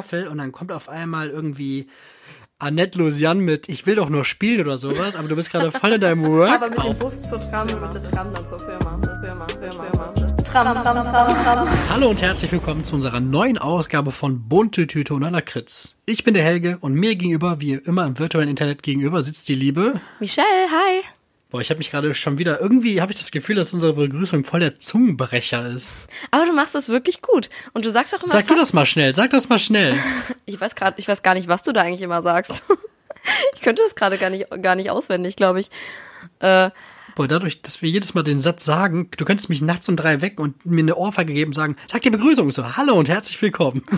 Staffel und dann kommt auf einmal irgendwie Annette Lusian mit Ich will doch nur spielen oder sowas, aber du bist gerade voll in deinem Work. Aber mit dem Bus zur Tram mit der Tram dann zur Firma. Firma, Firma, Firma. Tram, Tram, Tram, Tram. Hallo und herzlich willkommen zu unserer neuen Ausgabe von Bunte Tüte und Lakritz. Ich bin der Helge und mir gegenüber, wie immer im virtuellen Internet gegenüber, sitzt die Liebe. Michelle, hi. Boah, ich habe mich gerade schon wieder, irgendwie habe ich das Gefühl, dass unsere Begrüßung voll der Zungenbrecher ist. Aber du machst das wirklich gut. Und du sagst auch immer. Sag du das mal schnell, sag das mal schnell. Ich weiß gerade, ich weiß gar nicht, was du da eigentlich immer sagst. Ich könnte das gerade gar nicht, gar nicht auswendig, glaube ich. Äh, Boah, dadurch, dass wir jedes Mal den Satz sagen, du könntest mich nachts um drei wecken und mir eine Ohrfeige geben und sagen, sag die Begrüßung so, hallo und herzlich willkommen.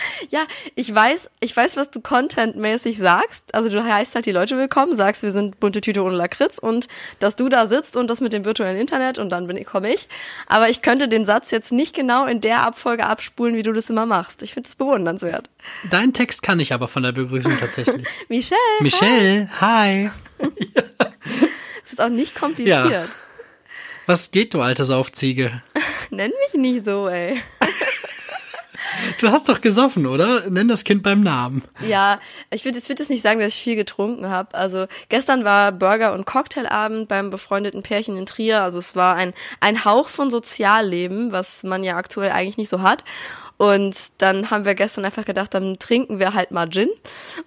ja, ich weiß, ich weiß, was du contentmäßig sagst. Also du heißt halt die Leute willkommen, sagst, wir sind bunte Tüte ohne Lakritz und dass du da sitzt und das mit dem virtuellen Internet und dann bin ich, komme ich. Aber ich könnte den Satz jetzt nicht genau in der Abfolge abspulen, wie du das immer machst. Ich finde es bewundernswert. Deinen Text kann ich aber von der Begrüßung tatsächlich. Michelle. Michelle, hi. hi. Es ist auch nicht kompliziert. Ja. Was geht, du alte Saufziege? Nenn mich nicht so, ey. Du hast doch gesoffen, oder? Nenn das Kind beim Namen. Ja, ich würde würd jetzt nicht sagen, dass ich viel getrunken habe. Also gestern war Burger- und Cocktailabend beim befreundeten Pärchen in Trier. Also es war ein, ein Hauch von Sozialleben, was man ja aktuell eigentlich nicht so hat. Und dann haben wir gestern einfach gedacht, dann trinken wir halt mal Gin.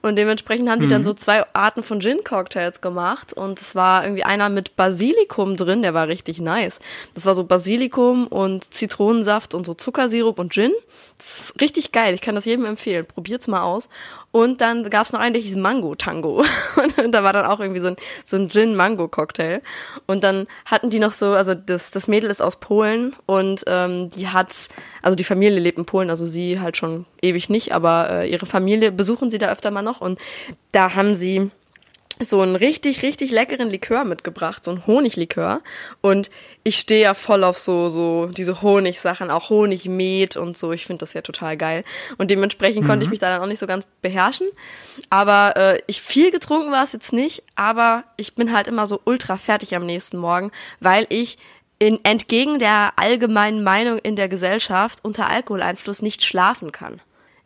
Und dementsprechend haben die dann mhm. so zwei Arten von Gin-Cocktails gemacht. Und es war irgendwie einer mit Basilikum drin, der war richtig nice. Das war so Basilikum und Zitronensaft und so Zuckersirup und Gin. Das ist richtig geil. Ich kann das jedem empfehlen. Probiert's mal aus. Und dann gab's noch einen, der hieß Mango Tango. Und da war dann auch irgendwie so ein, so ein Gin-Mango-Cocktail. Und dann hatten die noch so, also das, das Mädel ist aus Polen und ähm, die hat, also die Familie lebt in Polen, also sie halt schon ewig nicht, aber äh, ihre Familie besuchen sie da öfter mal noch. Und da haben sie so einen richtig, richtig leckeren Likör mitgebracht, so ein Honiglikör. Und ich stehe ja voll auf so, so diese Honigsachen, auch Honigmet und so. Ich finde das ja total geil. Und dementsprechend mhm. konnte ich mhm. mich da dann auch nicht so ganz beherrschen. Aber äh, ich viel getrunken war es jetzt nicht, aber ich bin halt immer so ultra fertig am nächsten Morgen, weil ich in, entgegen der allgemeinen Meinung in der Gesellschaft unter Alkoholeinfluss nicht schlafen kann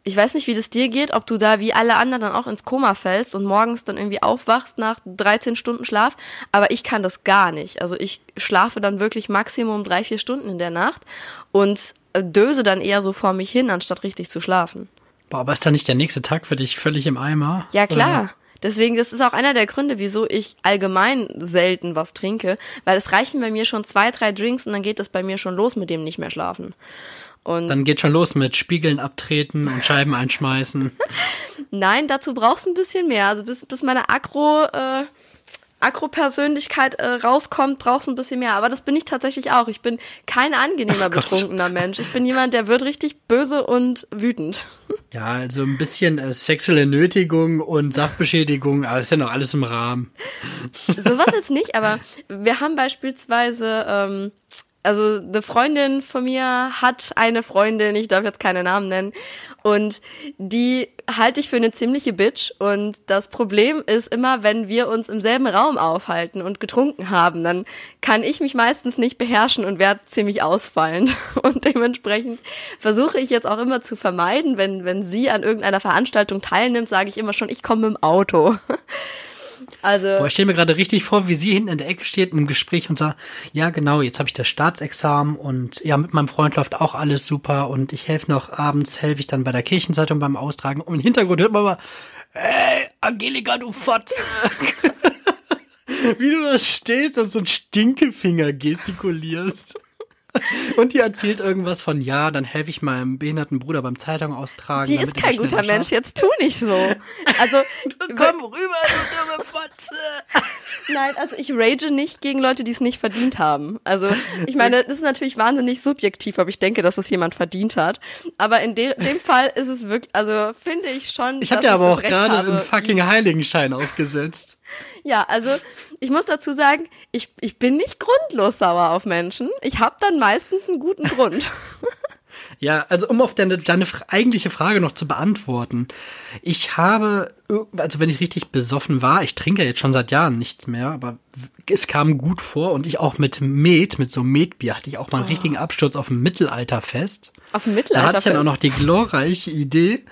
ich weiß nicht, wie das dir geht, ob du da wie alle anderen dann auch ins Koma fällst und morgens dann irgendwie aufwachst nach 13 Stunden Schlaf, aber ich kann das gar nicht. Also ich schlafe dann wirklich Maximum drei, vier Stunden in der Nacht und döse dann eher so vor mich hin, anstatt richtig zu schlafen. Boah, aber ist da nicht der nächste Tag für dich völlig im Eimer? Ja, klar. Oder? Deswegen, das ist auch einer der Gründe, wieso ich allgemein selten was trinke, weil es reichen bei mir schon zwei, drei Drinks und dann geht das bei mir schon los mit dem nicht mehr schlafen. Und Dann geht schon los mit Spiegeln abtreten und Scheiben einschmeißen. Nein, dazu brauchst du ein bisschen mehr. Also bis, bis meine Akro, äh, Akro-Persönlichkeit äh, rauskommt, brauchst du ein bisschen mehr. Aber das bin ich tatsächlich auch. Ich bin kein angenehmer, oh betrunkener Mensch. Ich bin jemand, der wird richtig böse und wütend. Ja, also ein bisschen äh, sexuelle Nötigung und Sachbeschädigung, aber ist ja noch alles im Rahmen. Sowas jetzt nicht, aber wir haben beispielsweise ähm, also eine Freundin von mir hat eine Freundin, ich darf jetzt keine Namen nennen, und die halte ich für eine ziemliche Bitch. Und das Problem ist immer, wenn wir uns im selben Raum aufhalten und getrunken haben, dann kann ich mich meistens nicht beherrschen und werde ziemlich ausfallend. Und dementsprechend versuche ich jetzt auch immer zu vermeiden, wenn, wenn sie an irgendeiner Veranstaltung teilnimmt, sage ich immer schon, ich komme im Auto. Also. Boah, ich stelle mir gerade richtig vor, wie sie hinten in der Ecke steht im Gespräch und sagt, ja genau, jetzt habe ich das Staatsexamen und ja, mit meinem Freund läuft auch alles super und ich helfe noch abends, helfe ich dann bei der Kirchenzeitung beim Austragen. Und im Hintergrund hört man mal, hey, Angelika, du Fotze. wie du da stehst und so ein Stinkefinger gestikulierst. Und die erzählt irgendwas von, ja, dann helfe ich meinem behinderten Bruder beim Zeitung austragen. Die ist kein guter Mensch, jetzt tu nicht so. Also, komm rüber, du dumme Fotze. Nein, also ich rage nicht gegen Leute, die es nicht verdient haben. Also, ich meine, das ist natürlich wahnsinnig subjektiv, ob ich denke, dass es jemand verdient hat. Aber in de dem Fall ist es wirklich, also finde ich schon. Ich habe dir aber auch gerade einen fucking Heiligenschein aufgesetzt. Ja, also ich muss dazu sagen, ich, ich bin nicht grundlos sauer auf Menschen. Ich habe dann meistens einen guten Grund. Ja, also um auf deine, deine eigentliche Frage noch zu beantworten. Ich habe, also wenn ich richtig besoffen war, ich trinke jetzt schon seit Jahren nichts mehr, aber es kam gut vor und ich auch mit Met, mit so Metbier, hatte ich auch mal einen oh. richtigen Absturz auf dem Mittelalterfest. Auf dem Mittelalterfest? Da hatte ich dann auch noch die glorreiche Idee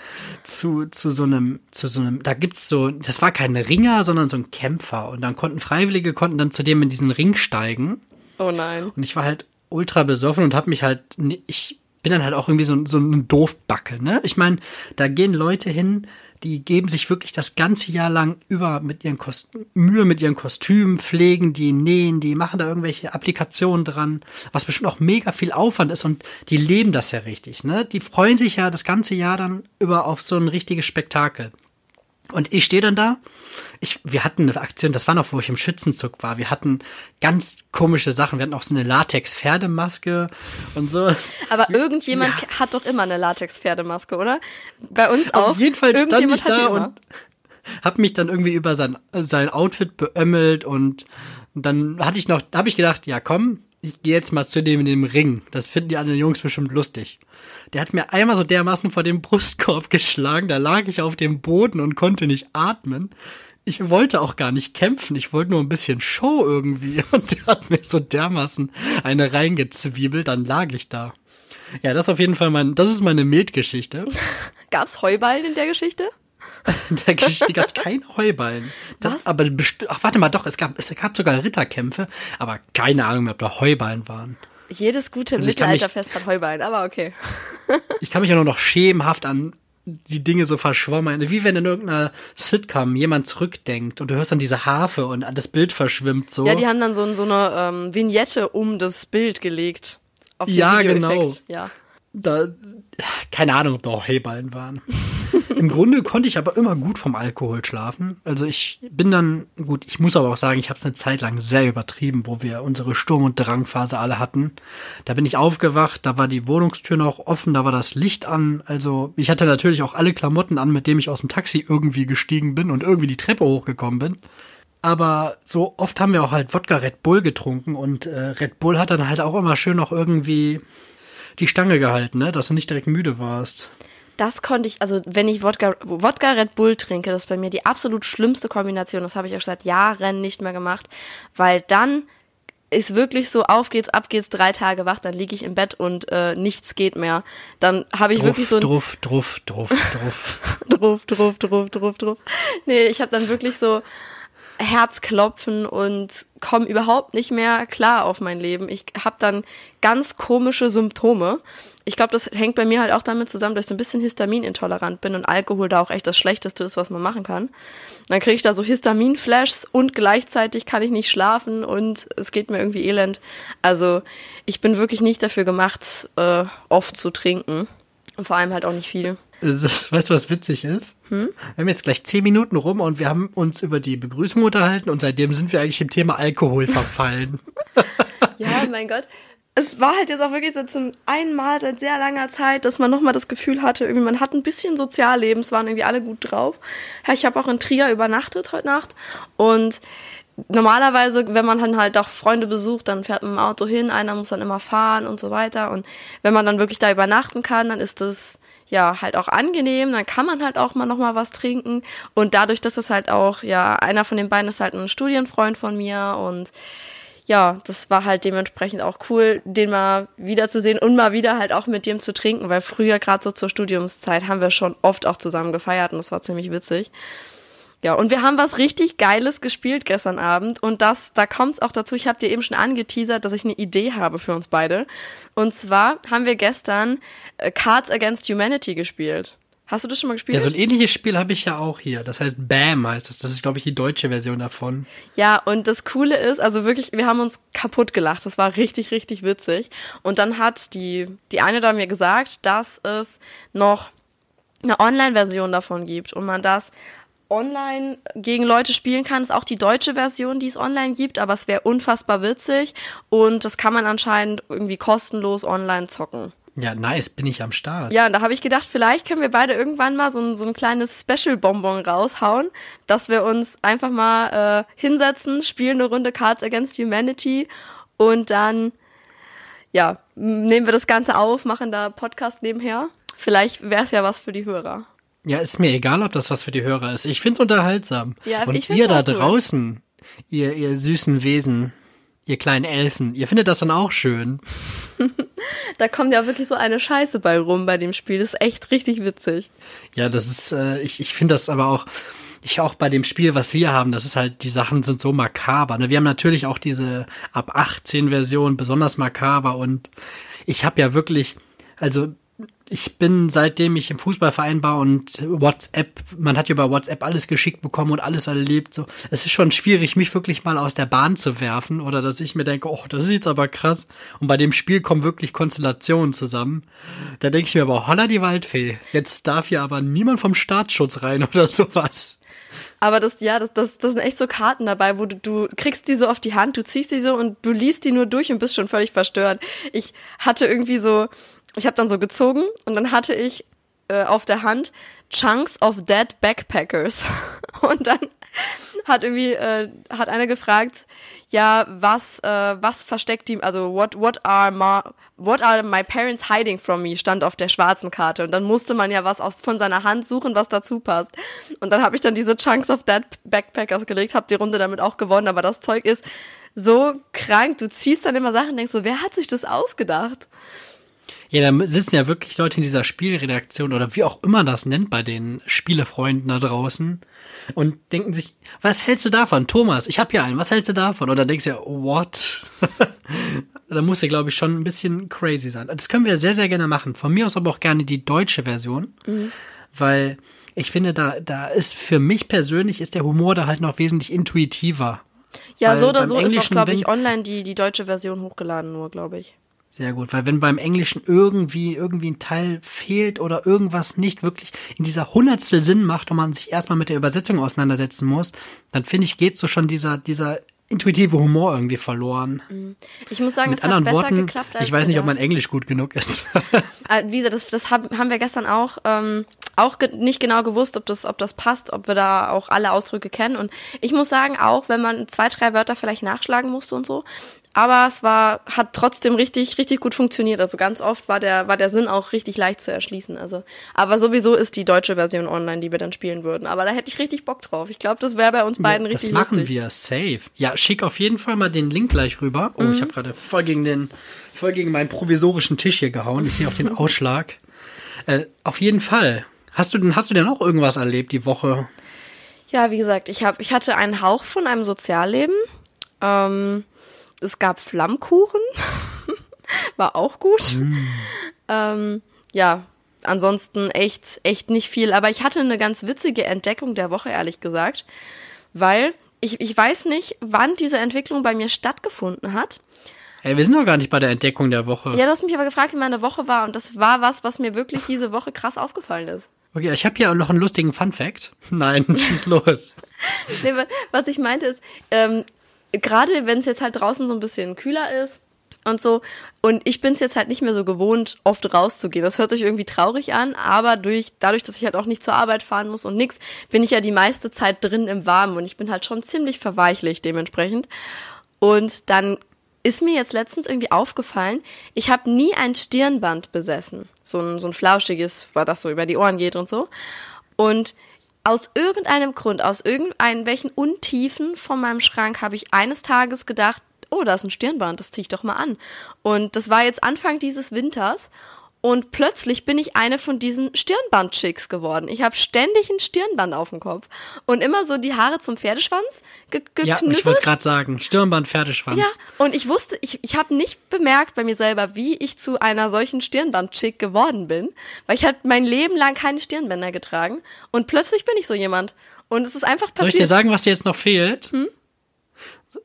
zu, zu so einem, zu so einem, da gibt's so, das war kein Ringer, sondern so ein Kämpfer und dann konnten Freiwillige, konnten dann zu dem in diesen Ring steigen. Oh nein. Und ich war halt ultra besoffen und habe mich halt, ich bin dann halt auch irgendwie so, so ein Doofbacke, ne? Ich meine, da gehen Leute hin, die geben sich wirklich das ganze Jahr lang über mit ihren Kost Mühe mit ihren Kostümen, pflegen die, nähen, die machen da irgendwelche Applikationen dran, was bestimmt auch mega viel Aufwand ist und die leben das ja richtig, ne? Die freuen sich ja das ganze Jahr dann über auf so ein richtiges Spektakel. Und ich stehe dann da. Ich, wir hatten eine Aktion, das war noch, wo ich im Schützenzug war. Wir hatten ganz komische Sachen. Wir hatten auch so eine Latex-Pferdemaske und sowas. Aber irgendjemand ja. hat doch immer eine Latex-Pferdemaske, oder? Bei uns auch. Auf jeden Fall stand ich da und hab mich dann irgendwie über sein, sein Outfit beömmelt und dann hatte ich noch, habe ich gedacht, ja komm, ich gehe jetzt mal zu dem in dem Ring. Das finden die anderen Jungs bestimmt lustig. Der hat mir einmal so dermaßen vor dem Brustkorb geschlagen, da lag ich auf dem Boden und konnte nicht atmen. Ich wollte auch gar nicht kämpfen, ich wollte nur ein bisschen Show irgendwie. Und der hat mir so dermaßen eine reingezwiebelt, dann lag ich da. Ja, das ist auf jeden Fall mein, das ist meine Metgeschichte. Gab's Heuballen in der Geschichte? in der Geschichte gab es keine Heuballen. Das, aber ach, warte mal, doch, es gab, es gab sogar Ritterkämpfe, aber keine Ahnung mehr, ob da Heuballen waren. Jedes gute also Mittelalterfest hat Heuballen, aber okay. ich kann mich ja nur noch schemenhaft an die Dinge so verschwommen. Wie wenn in irgendeiner Sitcom jemand zurückdenkt und du hörst dann diese Harfe und das Bild verschwimmt so. Ja, die haben dann so, so eine ähm, Vignette um das Bild gelegt. ja, genau. Ja. Da, keine Ahnung, ob da auch Heuballen waren. Im Grunde konnte ich aber immer gut vom Alkohol schlafen. Also ich bin dann, gut, ich muss aber auch sagen, ich habe es eine Zeit lang sehr übertrieben, wo wir unsere Sturm- und Drangphase alle hatten. Da bin ich aufgewacht, da war die Wohnungstür noch offen, da war das Licht an. Also ich hatte natürlich auch alle Klamotten an, mit denen ich aus dem Taxi irgendwie gestiegen bin und irgendwie die Treppe hochgekommen bin. Aber so oft haben wir auch halt Wodka Red Bull getrunken und äh, Red Bull hat dann halt auch immer schön noch irgendwie die Stange gehalten, ne? dass du nicht direkt müde warst das konnte ich, also wenn ich Wodka, Wodka Red Bull trinke, das ist bei mir die absolut schlimmste Kombination. Das habe ich auch seit Jahren nicht mehr gemacht, weil dann ist wirklich so, auf geht's, ab geht's, drei Tage wach, dann liege ich im Bett und äh, nichts geht mehr. Dann habe ich druff, wirklich so ein druff, druff, druff, druff. druff, druff, druff, druff, druff. Nee, ich habe dann wirklich so Herzklopfen und komme überhaupt nicht mehr klar auf mein Leben. Ich habe dann ganz komische Symptome. Ich glaube, das hängt bei mir halt auch damit zusammen, dass ich so ein bisschen histaminintolerant bin und Alkohol da auch echt das Schlechteste ist, was man machen kann. Dann kriege ich da so Histaminflashs und gleichzeitig kann ich nicht schlafen und es geht mir irgendwie elend. Also ich bin wirklich nicht dafür gemacht, äh, oft zu trinken. Und vor allem halt auch nicht viel. Weißt du, was witzig ist? Hm? Wir haben jetzt gleich zehn Minuten rum und wir haben uns über die Begrüßung unterhalten und seitdem sind wir eigentlich im Thema Alkohol verfallen. ja, mein Gott. Es war halt jetzt auch wirklich so zum einmal seit sehr langer Zeit, dass man nochmal das Gefühl hatte, irgendwie man hat ein bisschen Sozialleben, es waren irgendwie alle gut drauf. Ich habe auch in Trier übernachtet heute Nacht und normalerweise, wenn man dann halt auch Freunde besucht, dann fährt man im Auto hin, einer muss dann immer fahren und so weiter. Und wenn man dann wirklich da übernachten kann, dann ist das ja halt auch angenehm, dann kann man halt auch mal noch mal was trinken. Und dadurch, dass es halt auch ja einer von den beiden ist halt ein Studienfreund von mir. Und ja, das war halt dementsprechend auch cool, den mal wiederzusehen und mal wieder halt auch mit dem zu trinken, weil früher gerade so zur Studiumszeit haben wir schon oft auch zusammen gefeiert. Und das war ziemlich witzig. Ja, und wir haben was richtig Geiles gespielt gestern Abend und das, da kommt es auch dazu, ich habe dir eben schon angeteasert, dass ich eine Idee habe für uns beide. Und zwar haben wir gestern äh, Cards Against Humanity gespielt. Hast du das schon mal gespielt? Ja, so ein ähnliches Spiel habe ich ja auch hier. Das heißt BAM heißt das. Das ist, glaube ich, die deutsche Version davon. Ja, und das Coole ist, also wirklich, wir haben uns kaputt gelacht. Das war richtig, richtig witzig. Und dann hat die, die eine da mir gesagt, dass es noch eine Online-Version davon gibt und man das online gegen Leute spielen kann. ist auch die deutsche Version, die es online gibt, aber es wäre unfassbar witzig und das kann man anscheinend irgendwie kostenlos online zocken. Ja, nice, bin ich am Start. Ja, und da habe ich gedacht, vielleicht können wir beide irgendwann mal so ein, so ein kleines Special-Bonbon raushauen, dass wir uns einfach mal äh, hinsetzen, spielen eine Runde Cards Against Humanity und dann ja, nehmen wir das Ganze auf, machen da Podcast nebenher. Vielleicht wäre es ja was für die Hörer. Ja, ist mir egal, ob das was für die Hörer ist. Ich find's unterhaltsam. Ja, Und ich ihr da cool. draußen, ihr, ihr süßen Wesen, ihr kleinen Elfen, ihr findet das dann auch schön. Da kommt ja wirklich so eine Scheiße bei rum bei dem Spiel. Das ist echt richtig witzig. Ja, das ist, äh, ich, ich finde das aber auch, ich auch bei dem Spiel, was wir haben, das ist halt, die Sachen sind so makaber. Ne? Wir haben natürlich auch diese ab 18 Version, besonders makaber und ich habe ja wirklich, also ich bin seitdem ich im Fußballverein war und WhatsApp, man hat ja über WhatsApp alles geschickt bekommen und alles erlebt. So, es ist schon schwierig, mich wirklich mal aus der Bahn zu werfen oder dass ich mir denke, oh, das ist jetzt aber krass. Und bei dem Spiel kommen wirklich Konstellationen zusammen. Da denke ich mir aber, holla die Waldfee. Jetzt darf hier aber niemand vom Staatsschutz rein oder sowas. Aber das, ja, das, das, das sind echt so Karten dabei, wo du, du kriegst die so auf die Hand, du ziehst die so und du liest die nur durch und bist schon völlig verstört. Ich hatte irgendwie so, ich habe dann so gezogen und dann hatte ich äh, auf der Hand Chunks of Dead Backpackers. Und dann hat irgendwie, äh, hat einer gefragt, ja, was, äh, was versteckt die, also what, what are my, what are my parents hiding from me, stand auf der schwarzen Karte. Und dann musste man ja was aus, von seiner Hand suchen, was dazu passt. Und dann habe ich dann diese Chunks of Dead Backpackers gelegt, habe die Runde damit auch gewonnen, aber das Zeug ist so krank. Du ziehst dann immer Sachen und denkst so, wer hat sich das ausgedacht? Ja, da sitzen ja wirklich Leute in dieser Spielredaktion oder wie auch immer das nennt bei den Spielefreunden da draußen und denken sich, was hältst du davon? Thomas, ich hab hier einen, was hältst du davon? Und dann denkst du ja, what? da muss ja, glaube ich, schon ein bisschen crazy sein. Das können wir sehr, sehr gerne machen. Von mir aus aber auch gerne die deutsche Version, weil ich finde, da, da ist für mich persönlich ist der Humor da halt noch wesentlich intuitiver. Ja, Weil so oder so ist auch, glaube ich, online die, die deutsche Version hochgeladen nur, glaube ich. Sehr gut, weil wenn beim Englischen irgendwie irgendwie ein Teil fehlt oder irgendwas nicht wirklich in dieser Hundertstel Sinn macht und man sich erstmal mit der Übersetzung auseinandersetzen muss, dann finde ich, geht so schon dieser dieser intuitive Humor irgendwie verloren. Ich muss sagen, Mit es hat besser Worten, geklappt als ich weiß nicht, ob mein Englisch gut genug ist. Äh, Wie gesagt, das, das hab, haben wir gestern auch, ähm, auch ge nicht genau gewusst, ob das, ob das passt, ob wir da auch alle Ausdrücke kennen. Und ich muss sagen, auch wenn man zwei, drei Wörter vielleicht nachschlagen musste und so, aber es war, hat trotzdem richtig, richtig gut funktioniert. Also ganz oft war der, war der Sinn auch richtig leicht zu erschließen. Also, aber sowieso ist die deutsche Version online, die wir dann spielen würden. Aber da hätte ich richtig Bock drauf. Ich glaube, das wäre bei uns beiden Ja, richtig das machen lustig. wir safe. Ja, schick auf jeden Fall mal den Link gleich rüber. Oh, Mhm. ich habe gerade voll gegen den voll gegen meinen provisorischen Tisch hier gehauen. Ich sehe auch den Ausschlag. Äh, auf jeden Fall. Hast du denn hast du denn auch irgendwas erlebt die Woche? Ja, wie gesagt, ich, hab, ich hatte einen Hauch von einem Sozialleben. Ähm, es gab Flammkuchen. War auch gut. Ähm, ja, ansonsten echt, echt nicht viel. Aber ich hatte eine ganz witzige Entdeckung der Woche, ehrlich gesagt. Weil ich, ich weiß nicht, wann diese Entwicklung bei mir stattgefunden hat. Hey, wir sind noch gar nicht bei der Entdeckung der Woche. Ja, du hast mich aber gefragt, wie meine Woche war. Und das war was, was mir wirklich diese Woche krass aufgefallen ist. Okay, ich habe hier auch noch einen lustigen Fun Fact. Nein, schieß los. Nee, wa- was ich meinte ist, ähm, gerade wenn es jetzt halt draußen so ein bisschen kühler ist und so, und ich bin es jetzt halt nicht mehr so gewohnt, oft rauszugehen. Das hört sich irgendwie traurig an, aber durch, dadurch, dass ich halt auch nicht zur Arbeit fahren muss und nix, bin ich ja die meiste Zeit drin im Warmen und ich bin halt schon ziemlich verweichlich dementsprechend. Und dann ist mir jetzt letztens irgendwie aufgefallen, ich habe nie ein Stirnband besessen. So ein, so ein flauschiges, weil das so über die Ohren geht und so. Und aus irgendeinem Grund, aus irgendwelchen Untiefen von meinem Schrank habe ich eines Tages gedacht, oh, da ist ein Stirnband, das ziehe ich doch mal an. Und das war jetzt Anfang dieses Winters. Und plötzlich bin ich eine von diesen Stirnband-Chicks geworden. Ich habe ständig ein Stirnband auf dem Kopf. Und immer so die Haare zum Pferdeschwanz ge Ja, ich wollte es gerade sagen. Stirnband, Pferdeschwanz. Ja, und ich wusste, ich, ich habe nicht bemerkt bei mir selber, wie ich zu einer solchen Stirnband-Chick geworden bin, weil ich halt mein Leben lang keine Stirnbänder getragen und plötzlich bin ich so jemand. Und es ist einfach Soll ich dir passiert. sagen, was dir jetzt noch fehlt? Hm?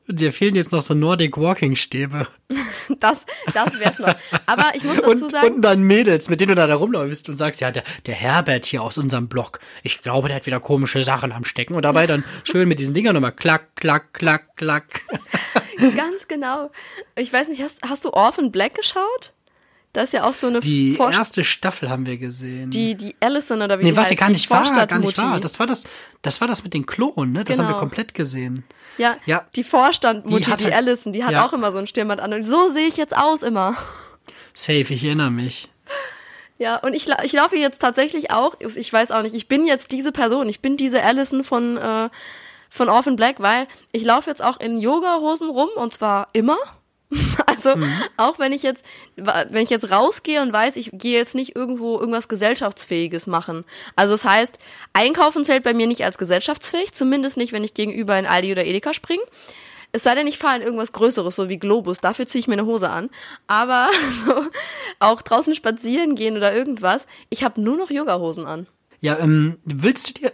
Dir fehlen jetzt noch so Nordic Walking Stäbe. Das, das wär's noch. Aber ich muss dazu Und, sagen, und dann Mädels, mit denen du da, da rumläufst und sagst, ja, der, der Herbert hier aus unserem Blog, ich glaube, der hat wieder komische Sachen am Stecken. Und dabei dann schön mit diesen Dingern nochmal klack, klack, klack, klack. ganz genau. Ich weiß nicht, hast, hast du Orphan Black geschaut? Da ist ja auch so eine Die Vor- erste Staffel haben wir gesehen. die, die Allison oder wie nee, die warte, heißt, gar nicht wahr, gar nicht wahr. Das war das, das war das mit den Klonen, ne? Das haben wir Genau. komplett gesehen. Ja, Ja. die Vorstandmutti, Die hat die, halt- Allison, die hat ja. auch immer so ein Stirnband an. Und so sehe ich jetzt aus immer. Safe, ich erinnere mich. Ja, und ich, ich laufe jetzt tatsächlich auch, ich weiß auch nicht, ich bin jetzt diese Person, ich bin diese Allison von, äh, von Orphan Black, weil ich laufe jetzt auch in Yoga-Hosen rum und zwar immer. Also auch wenn ich jetzt, wenn ich jetzt rausgehe und weiß, ich gehe jetzt nicht irgendwo irgendwas gesellschaftsfähiges machen. Also das heißt, Einkaufen zählt bei mir nicht als gesellschaftsfähig, zumindest nicht, wenn ich gegenüber in Aldi oder Edeka springe. Es sei denn, ich fahre in irgendwas Größeres, so wie Globus. Dafür ziehe ich mir eine Hose an. Aber so, auch draußen spazieren gehen oder irgendwas, ich habe nur noch Yogahosen an. Ja, ähm, willst du dir.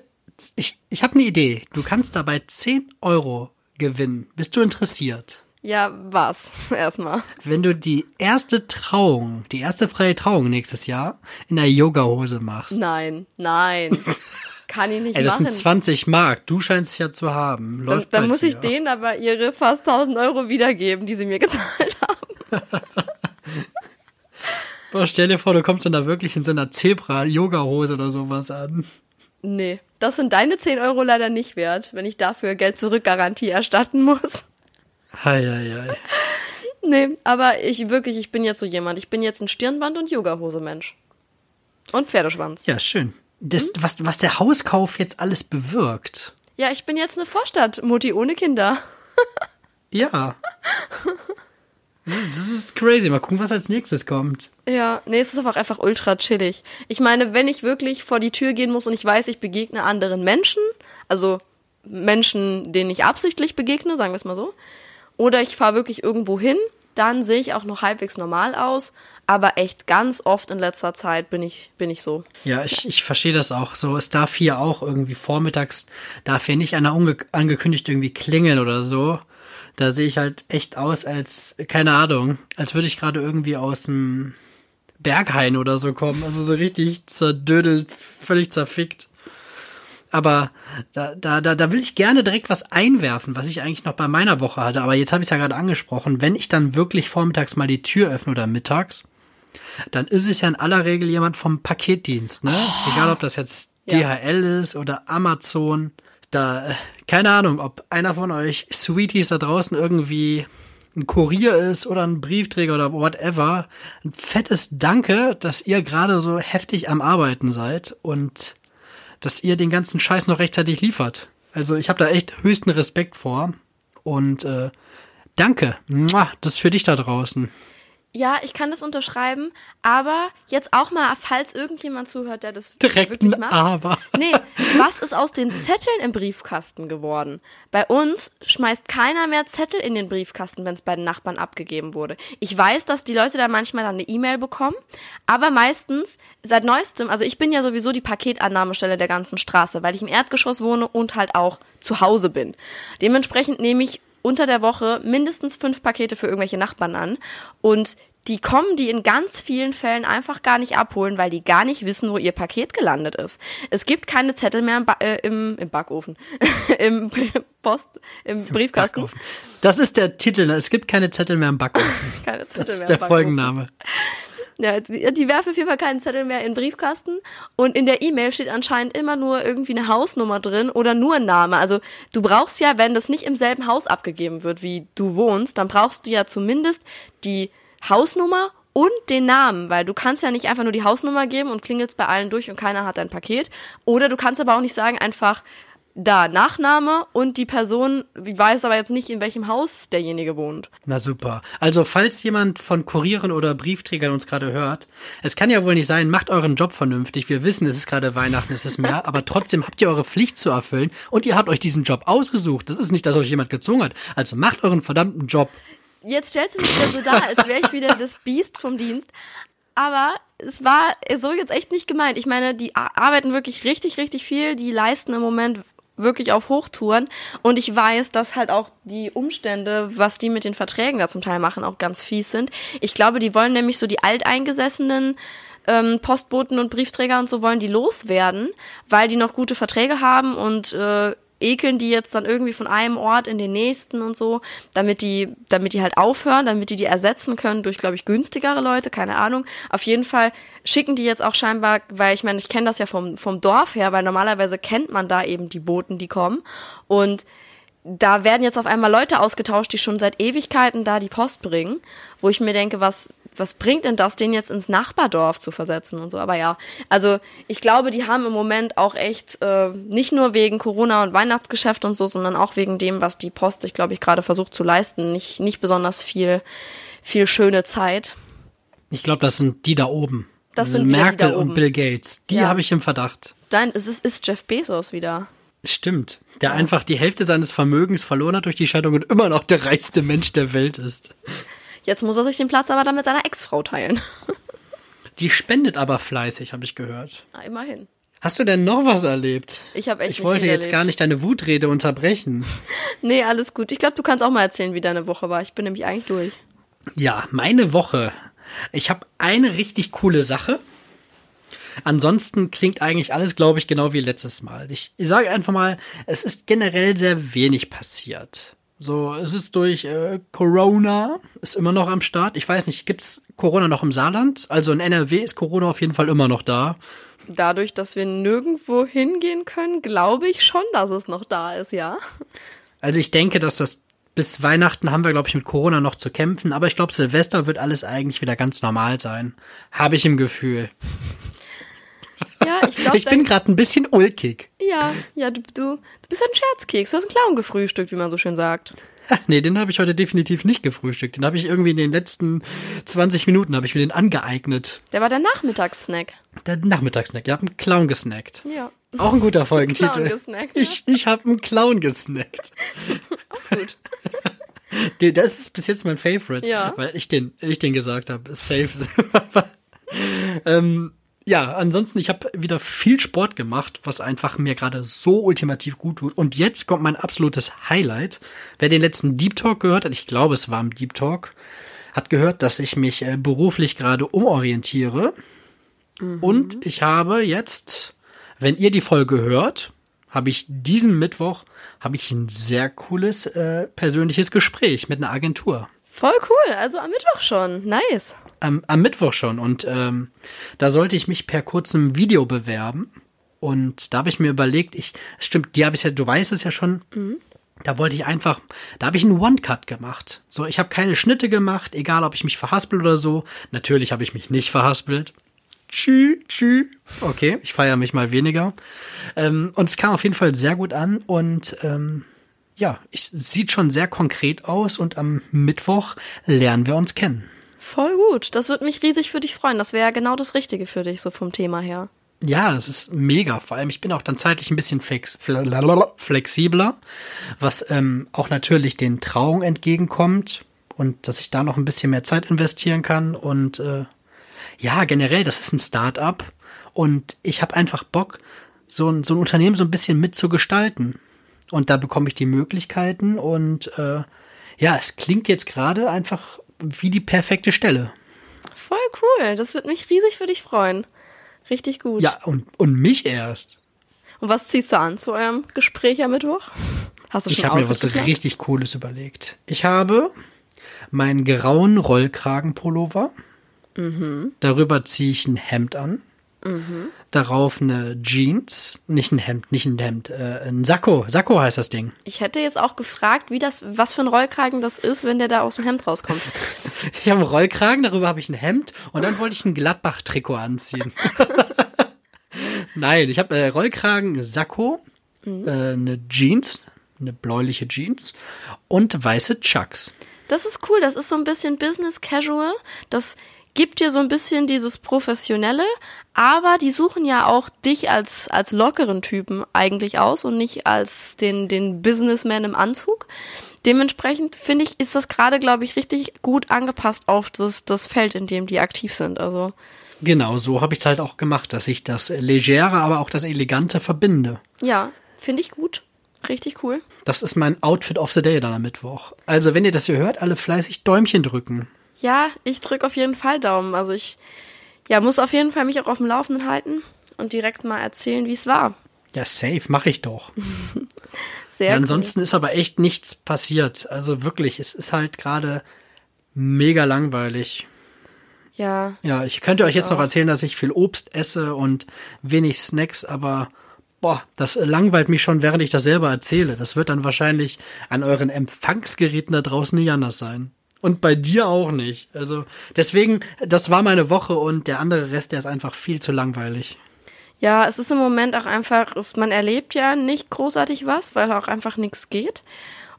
Ich, ich habe eine Idee. Du kannst dabei 10 Euro gewinnen. Bist du interessiert? Ja, was? Erstmal. Wenn du die erste Trauung, die erste freie Trauung nächstes Jahr in einer Yoga-Hose machst. Nein, nein. Kann ich nicht Ey, das machen. sind 20 Mark. Du scheinst es ja zu haben. dann Läuft dann bei muss ich dir. denen aber ihre fast 1000 Euro wiedergeben, die sie mir gezahlt haben. Boah, stell dir vor, du kommst dann da wirklich in so einer Zebra-Yoga-Hose oder sowas an. Nee, das sind deine 10 Euro leider nicht wert, wenn ich dafür Geld zurückgarantie erstatten muss. Hei, hei, hei. Nee, aber ich wirklich, ich bin jetzt so jemand. Ich bin jetzt ein Stirnband und Yogahose-Mensch. Und Pferdeschwanz. Ja, schön. Das, Hm? was, was der Hauskauf jetzt alles bewirkt. Ja, ich bin jetzt eine Vorstadtmutti ohne Kinder. Ja. Das ist crazy. Mal gucken, was als nächstes kommt. Ja, nee, es ist einfach, einfach ultra chillig. Ich meine, wenn ich wirklich vor die Tür gehen muss und ich weiß, ich begegne anderen Menschen, also Menschen, denen ich absichtlich begegne, sagen wir es mal so, oder ich fahre wirklich irgendwo hin, dann sehe ich auch noch halbwegs normal aus, aber echt ganz oft in letzter Zeit bin ich, bin ich so. Ja, ich, ich verstehe das auch. So, es darf hier auch irgendwie vormittags, darf hier nicht einer angekündigt irgendwie klingeln oder so. Da sehe ich halt echt aus als, keine Ahnung, als würde ich gerade irgendwie aus dem Berghain oder so kommen. Also so richtig zerdödelt, völlig zerfickt. Aber da, da, da, da will ich gerne direkt was einwerfen, was ich eigentlich noch bei meiner Woche hatte. Aber jetzt habe ich es ja gerade angesprochen. Wenn ich dann wirklich vormittags mal die Tür öffne oder mittags, dann ist es ja in aller Regel jemand vom Paketdienst, ne? Egal, ob das jetzt Ja. DHL ist oder Amazon. Da, äh, keine Ahnung, ob einer von euch Sweeties da draußen irgendwie ein Kurier ist oder ein Briefträger oder whatever. Ein fettes Danke, dass ihr gerade so heftig am Arbeiten seid und dass ihr den ganzen Scheiß noch rechtzeitig liefert. Also ich habe da echt höchsten Respekt vor und äh, danke. Das ist für dich da draußen. Ja, ich kann das unterschreiben, aber jetzt auch mal, falls irgendjemand zuhört, der das Direkt wirklich macht. Aber. Nee, was ist aus den Zetteln im Briefkasten geworden? Bei uns schmeißt keiner mehr Zettel in den Briefkasten, wenn es bei den Nachbarn abgegeben wurde. Ich weiß, dass die Leute da manchmal dann eine E-Mail bekommen, aber meistens seit neuestem, also ich bin ja sowieso die Paketannahmestelle der ganzen Straße, weil ich im Erdgeschoss wohne und halt auch zu Hause bin. Dementsprechend nehme ich unter der Woche mindestens fünf Pakete für irgendwelche Nachbarn an und die kommen die in ganz vielen Fällen einfach gar nicht abholen, weil die gar nicht wissen, wo ihr Paket gelandet ist. Es gibt keine Zettel mehr im, ba äh, im, im Backofen, im Post, im Briefkasten. Backofen. Das ist der Titel. ne? Es gibt keine Zettel mehr im Backofen. Keine Zettel Das mehr ist im der Backofen. Folgenname. Ja, die, die werfen auf jeden Fall keinen Zettel mehr in den Briefkasten und in der E-Mail steht anscheinend immer nur irgendwie eine Hausnummer drin oder nur ein Name. Also du brauchst ja, wenn das nicht im selben Haus abgegeben wird, wie du wohnst, dann brauchst du ja zumindest die Hausnummer und den Namen, weil du kannst ja nicht einfach nur die Hausnummer geben und klingelst bei allen durch und keiner hat dein Paket. Oder du kannst aber auch nicht sagen einfach da Nachname und die Person weiß aber jetzt nicht, in welchem Haus derjenige wohnt. Na super. Also, falls jemand von Kurieren oder Briefträgern uns gerade hört, es kann ja wohl nicht sein, macht euren Job vernünftig. Wir wissen, es ist gerade Weihnachten, es ist mehr, aber trotzdem habt ihr eure Pflicht zu erfüllen und ihr habt euch diesen Job ausgesucht. Das ist nicht, dass euch jemand gezwungen hat. Also macht euren verdammten Job. Jetzt stellst du mich wieder so dar, als wäre ich wieder das Biest vom Dienst. Aber es war so jetzt echt nicht gemeint. Ich meine, die arbeiten wirklich richtig, richtig viel. Die leisten im Moment wirklich auf Hochtouren. Und ich weiß, dass halt auch die Umstände, was die mit den Verträgen da zum Teil machen, auch ganz fies sind. Ich glaube, die wollen nämlich so die alteingesessenen ähm, Postboten und Briefträger und so wollen die loswerden, weil die noch gute Verträge haben und äh, ekeln die jetzt dann irgendwie von einem Ort in den nächsten und so, damit die, damit die halt aufhören, damit die die ersetzen können durch, glaube ich, günstigere Leute, keine Ahnung. Auf jeden Fall schicken die jetzt auch scheinbar, weil ich meine, ich kenne das ja vom, vom Dorf her, weil normalerweise kennt man da eben die Boten, die kommen und da werden jetzt auf einmal Leute ausgetauscht, die schon seit Ewigkeiten da die Post bringen, wo ich mir denke, was, was bringt denn das, den jetzt ins Nachbardorf zu versetzen und so. Aber ja, also ich glaube, die haben im Moment auch echt äh, nicht nur wegen Corona und Weihnachtsgeschäft und so, sondern auch wegen dem, was die Post, ich glaube, ich gerade versucht zu leisten, nicht, nicht besonders viel, viel schöne Zeit. Ich glaube, das sind die da oben. Das sind wieder die Merkel und Bill Gates. Die Ja. habe ich im Verdacht. Dein, es ist, ist Jeff Bezos wieder. Stimmt. Der einfach die Hälfte seines Vermögens verloren hat durch die Scheidung und immer noch der reichste Mensch der Welt ist. Jetzt muss er sich den Platz aber dann mit seiner Ex-Frau teilen. Die spendet aber fleißig, habe ich gehört. Na, immerhin. Hast du denn noch was erlebt? Ich habe echt Ich wollte jetzt erlebt. gar nicht deine Wutrede unterbrechen. Nee, alles gut. Ich glaube, du kannst auch mal erzählen, wie deine Woche war. Ich bin nämlich eigentlich durch. Ja, meine Woche. Ich habe eine richtig coole Sache. Ansonsten klingt eigentlich alles, glaube ich, genau wie letztes Mal. Ich, ich sage einfach mal, es ist generell sehr wenig passiert. So, es ist durch äh, Corona, ist immer noch am Start. Ich weiß nicht, gibt's Corona noch im Saarland? Also in NRW ist Corona auf jeden Fall immer noch da. Dadurch, dass wir nirgendwo hingehen können, glaube ich schon, dass es noch da ist, ja. Also ich denke, dass das bis Weihnachten haben wir, glaube ich, mit Corona noch zu kämpfen. Aber ich glaube, Silvester wird alles eigentlich wieder ganz normal sein. Habe ich im Gefühl. Ja, ich glaube, Ich bin gerade ein bisschen ulkig. ja, ja, du, du, du bist ein Scherzkeks. Du hast einen Clown gefrühstückt, wie man so schön sagt. Nee, den habe ich heute definitiv nicht gefrühstückt. Den habe ich irgendwie in den letzten 20 Minuten habe ich mir den angeeignet. Der war der Nachmittagssnack. Der Nachmittagssnack. Ich habe einen Clown gesnackt. Ja, Auch ein guter Folgentitel. Clown gesnackt, ja. Ich, ich habe einen Clown gesnackt. gut. Den- Das ist bis jetzt mein Favorite. Ja. Weil ich den, ich den gesagt habe. Safe. ähm, ja, ansonsten, ich habe wieder viel Sport gemacht, was einfach mir gerade so ultimativ gut tut. Und jetzt kommt mein absolutes Highlight. Wer den letzten Deep Talk gehört hat, ich glaube, es war im Deep Talk, hat gehört, dass ich mich äh, beruflich gerade umorientiere. Und ich habe jetzt, wenn ihr die Folge hört, habe ich diesen Mittwoch habe ich ein sehr cooles äh, persönliches Gespräch mit einer Agentur. Voll cool. Also am Mittwoch schon. Nice. Am, am Mittwoch schon. Und ähm, da sollte ich mich per kurzem Video bewerben. Und da habe ich mir überlegt, ich, stimmt, die habe ich ja, du weißt es ja schon. Da wollte ich einfach, da habe ich einen One-Cut gemacht. So, ich habe keine Schnitte gemacht, egal ob ich mich verhaspel oder so. Natürlich habe ich mich nicht verhaspelt. Tschü, tschü. Okay, ich feiere mich mal weniger. Ähm, und es kam auf jeden Fall sehr gut an und ähm, ja, es sieht schon sehr konkret aus und am Mittwoch lernen wir uns kennen. Voll gut. Das wird mich riesig für dich freuen. Das wäre ja genau das Richtige für dich, so vom Thema her. Ja, das ist mega. Vor allem, ich bin auch dann zeitlich ein bisschen flex fle- flexibler, was ähm, auch natürlich den Trauungen entgegenkommt und dass ich da noch ein bisschen mehr Zeit investieren kann. Und äh, ja, generell, das ist ein Start-up und ich habe einfach Bock, so ein, so ein Unternehmen so ein bisschen mitzugestalten. Und da bekomme ich die Möglichkeiten und äh, ja, es klingt jetzt gerade einfach wie die perfekte Stelle. Voll cool. Das wird mich riesig für dich freuen. Richtig gut. Ja, und, und mich erst. Und was ziehst du an zu eurem Gespräch am Mittwoch? Hast du schon Ich habe mir was geplant? richtig Cooles überlegt. Ich habe meinen grauen Rollkragenpullover. Mhm. Darüber ziehe ich ein Hemd an. Darauf eine Jeans, nicht ein Hemd, nicht ein Hemd, äh, ein Sakko. Sakko heißt das Ding. Ich hätte jetzt auch gefragt, wie das, was für ein Rollkragen das ist, wenn der da aus dem Hemd rauskommt. Ich habe einen Rollkragen, darüber habe ich ein Hemd und dann wollte ich ein Gladbach-Trikot anziehen. Nein, ich habe äh, Rollkragen, Sakko, Mhm. äh, eine Jeans, eine bläuliche Jeans und weiße Chucks. Das ist cool, das ist so ein bisschen Business Casual. Das gibt dir so ein bisschen dieses Professionelle, aber die suchen ja auch dich als, als lockeren Typen eigentlich aus und nicht als den, den Businessman im Anzug. Dementsprechend finde ich, ist das gerade, glaube ich, richtig gut angepasst auf das, das Feld, in dem die aktiv sind. Also, Genau, so habe ich es halt auch gemacht, dass ich das Legere, aber auch das Elegante verbinde. ja, finde ich gut. Richtig cool. Das ist mein Outfit of the Day dann am Mittwoch. Also, wenn ihr das hier hört, alle fleißig Däumchen drücken. Ja, ich drücke auf jeden Fall Daumen. Also ich ja, muss auf jeden Fall mich auch auf dem Laufenden halten und direkt mal erzählen, wie es war. Ja, safe, mache ich doch. Sehr Ja, cool. ansonsten ist aber echt nichts passiert. Also wirklich, es ist halt gerade mega langweilig. Ja, Ja, ich könnte euch jetzt noch auch. erzählen, dass ich viel Obst esse und wenig Snacks, aber boah, das langweilt mich schon, während ich das selber erzähle. Das wird dann wahrscheinlich an euren Empfangsgeräten da draußen nicht anders sein. Und bei dir auch nicht. Also deswegen, das war meine Woche und der andere Rest, der ist einfach viel zu langweilig. Ja, es ist im Moment auch einfach, man erlebt ja nicht großartig was, weil auch einfach nichts geht.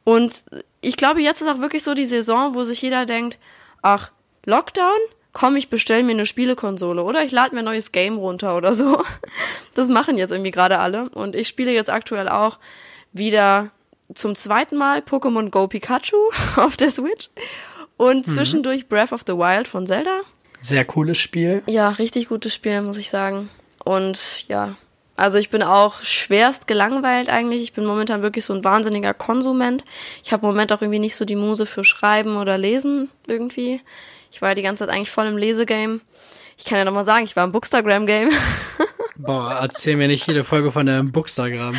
Und ich glaube, jetzt ist auch wirklich so die Saison, wo sich jeder denkt, ach, Lockdown? Komm, ich bestell mir eine Spielekonsole oder ich lade mir ein neues Game runter oder so. Das machen jetzt irgendwie gerade alle. Und ich spiele jetzt aktuell auch wieder zum zweiten Mal Pokémon Go Pikachu auf der Switch und zwischendurch Breath of the Wild von Zelda. Sehr cooles Spiel. Ja, richtig gutes Spiel, muss ich sagen. Und ja, also ich bin auch schwerst gelangweilt eigentlich. Ich bin momentan wirklich so ein wahnsinniger Konsument. Ich habe im Moment auch irgendwie nicht so die Muse für Schreiben oder Lesen irgendwie. Ich war die ganze Zeit eigentlich voll im Lesegame. Ich kann ja noch mal sagen, ich war im Bookstagram-Game. Boah, erzähl mir nicht jede Folge von deinem Bookstagram.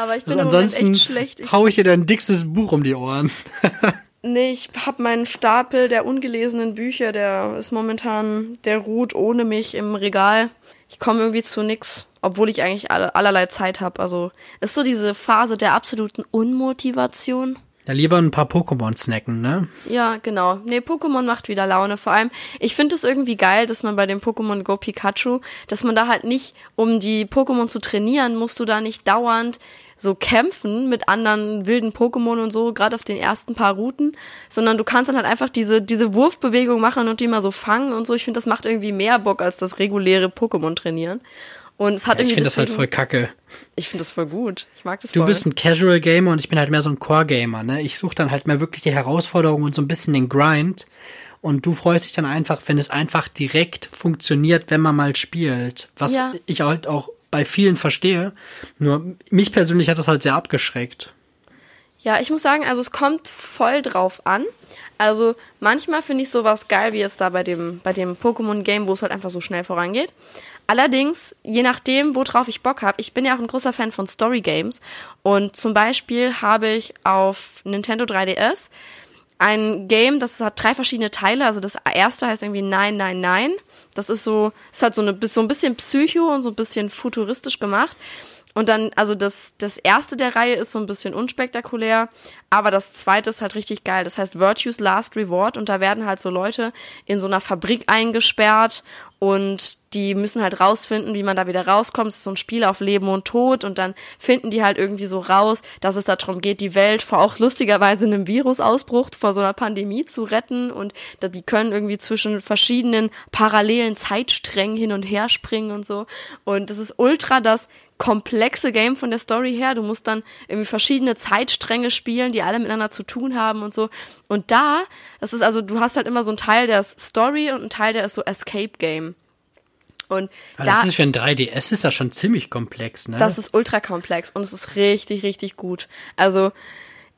Aber ich bin Also im Moment ansonsten echt schlecht. Ich, hau ich dir dein dickstes Buch um die Ohren. nee, ich habe meinen Stapel der ungelesenen Bücher, der ist momentan, der ruht ohne mich im Regal. Ich komme irgendwie zu nix, obwohl ich eigentlich alle, allerlei Zeit habe. Also ist so diese Phase der absoluten Unmotivation. Ja, lieber ein paar Pokémon snacken, ne? Ja, genau. Nee, Pokémon macht wieder Laune. Vor allem, ich finde es irgendwie geil, dass man bei dem Pokémon Go Pikachu, dass man da halt nicht, um die Pokémon zu trainieren, musst du da nicht dauernd so kämpfen mit anderen wilden Pokémon und so, gerade auf den ersten paar Routen, sondern du kannst dann halt einfach diese, diese Wurfbewegung machen und die mal so fangen und so. Ich finde, das macht irgendwie mehr Bock als das reguläre Pokémon trainieren. Und es hat Ja, ich irgendwie finde das halt voll kacke. Ich finde das voll gut. Ich mag das Du voll. bist ein Casual Gamer und ich bin halt mehr so ein Core Gamer, ne? Ich suche dann halt mehr wirklich die Herausforderung und so ein bisschen den Grind. Und du freust dich dann einfach, wenn es einfach direkt funktioniert, wenn man mal spielt. Was Ja. ich halt auch bei vielen verstehe. Nur mich persönlich hat das halt sehr abgeschreckt. Ja, ich muss sagen, also es kommt voll drauf an. Also manchmal finde ich sowas geil, wie jetzt da bei dem, bei dem Pokémon-Game, wo es halt einfach so schnell vorangeht. Allerdings, je nachdem, worauf ich Bock habe, ich bin ja auch ein großer Fan von Story-Games. Und zum Beispiel habe ich auf Nintendo 3DS ein Game, das hat drei verschiedene Teile. Also das erste heißt irgendwie 999. Das ist so, ist halt so, eine, so ein bisschen Psycho und so ein bisschen futuristisch gemacht. Und dann, also das, das erste der Reihe ist so ein bisschen unspektakulär, aber das zweite ist halt richtig geil. Das heißt Virtue's Last Reward und da werden halt so Leute in so einer Fabrik eingesperrt und die müssen halt rausfinden, wie man da wieder rauskommt. Es ist so ein Spiel auf Leben und Tod und dann finden die halt irgendwie so raus, dass es darum geht, die Welt vor auch lustigerweise einem Virusausbruch, vor so einer Pandemie zu retten und die können irgendwie zwischen verschiedenen parallelen Zeitsträngen hin und her springen und so. Und das ist ultra das komplexe Game von der Story her. Du musst dann irgendwie verschiedene Zeitstränge spielen, die alle miteinander zu tun haben und so. Und da, das ist also, du hast halt immer so einen Teil, der ist Story und ein Teil, der ist so Escape Game. Und Aber da, das ist für ein 3DS ist das schon ziemlich komplex, ne? das ist ultra komplex und es ist richtig, richtig gut. Also,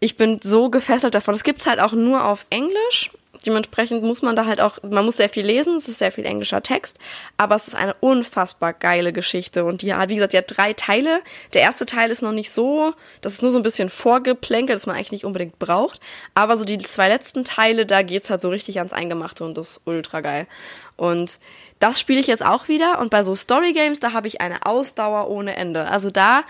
ich bin so gefesselt davon. Das gibt's halt auch nur auf Englisch. Dementsprechend muss man da halt auch, man muss sehr viel lesen, es ist sehr viel englischer Text, aber es ist eine unfassbar geile Geschichte. Und die hat, wie gesagt, hat drei Teile. Der erste Teil ist noch nicht so, das ist nur so ein bisschen vorgeplänkelt, das man eigentlich nicht unbedingt braucht. Aber so die zwei letzten Teile, da geht's halt so richtig ans Eingemachte und das ist ultra geil. Und das spiele ich jetzt auch wieder. Und bei so Story Games, da habe ich eine Ausdauer ohne Ende. Also da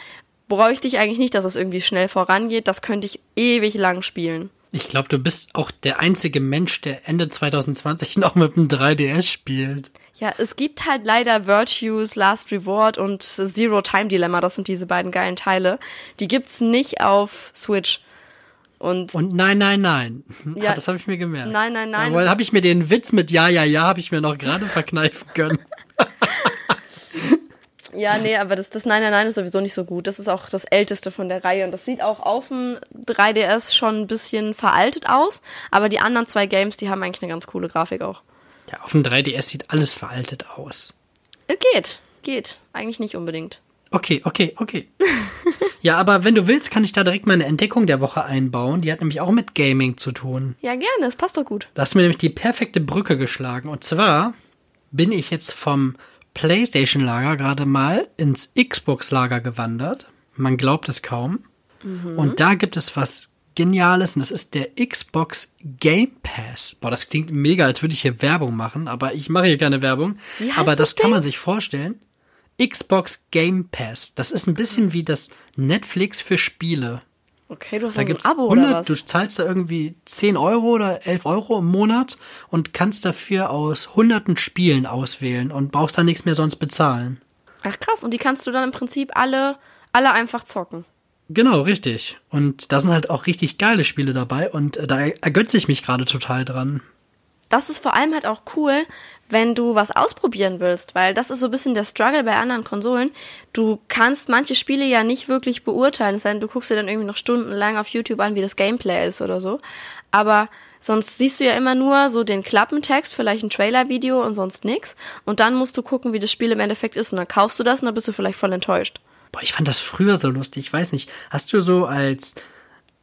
bräuchte ich eigentlich nicht, dass es irgendwie schnell vorangeht. Das könnte ich ewig lang spielen. Ich glaube, du bist auch der einzige Mensch, der Ende 2020 noch mit dem 3DS spielt. Ja, es gibt halt leider Virtues, Last Reward und Zero Time Dilemma. Das sind diese beiden geilen Teile. Die gibt's nicht auf Switch. Und Und nein, nein, nein. Ja. Ah, das habe ich mir gemerkt. Nein, nein, nein. Aber habe ich mir den Witz mit Ja, ja, ja, habe ich mir noch gerade verkneifen können. ja, nee, aber das, das Nein, Nein, Nein ist sowieso nicht so gut. Das ist auch das älteste von der Reihe. Und das sieht auch auf dem 3DS schon ein bisschen veraltet aus. Aber die anderen zwei Games, die haben eigentlich eine ganz coole Grafik auch. Ja, auf dem 3DS sieht alles veraltet aus. Äh, Geht, geht. Eigentlich nicht unbedingt. Okay, okay, okay. ja, aber wenn du willst, kann ich da direkt meine Entdeckung der Woche einbauen. Die hat nämlich auch mit Gaming zu tun. Ja, gerne, das passt doch gut. Da hast du mir nämlich die perfekte Brücke geschlagen. Und zwar bin ich jetzt vom PlayStation-Lager gerade mal ins Xbox-Lager gewandert. Man glaubt es kaum. Und da gibt es was Geniales und das ist der Xbox Game Pass. Boah, das klingt mega, als würde ich hier Werbung machen, aber ich mache hier keine Werbung. Aber das, das kann man sich vorstellen. Xbox Game Pass. Das ist ein bisschen wie das Netflix für Spiele. Okay, du hast Da dann so ein Abo oder 100, was? du zahlst da irgendwie 10 Euro oder 11 Euro im Monat und kannst dafür aus hunderten Spielen auswählen und brauchst dann nichts mehr sonst bezahlen. Ach krass, und die kannst du dann im Prinzip alle, alle einfach zocken. Genau, richtig. Und da sind halt auch richtig geile Spiele dabei und äh, da ergötze ich mich gerade total dran. Das ist vor allem halt auch cool, wenn du was ausprobieren willst, weil das ist so ein bisschen der Struggle bei anderen Konsolen. Du kannst manche Spiele ja nicht wirklich beurteilen, es sei du guckst dir dann irgendwie noch stundenlang auf YouTube an, wie das Gameplay ist oder so. Aber sonst siehst du ja immer nur so den Klappentext, vielleicht ein Trailer-Video und sonst nix. Und dann musst du gucken, wie das Spiel im Endeffekt ist. Und dann kaufst du das und dann bist du vielleicht voll enttäuscht. Boah, ich fand das früher so lustig. Ich weiß nicht, hast du so als,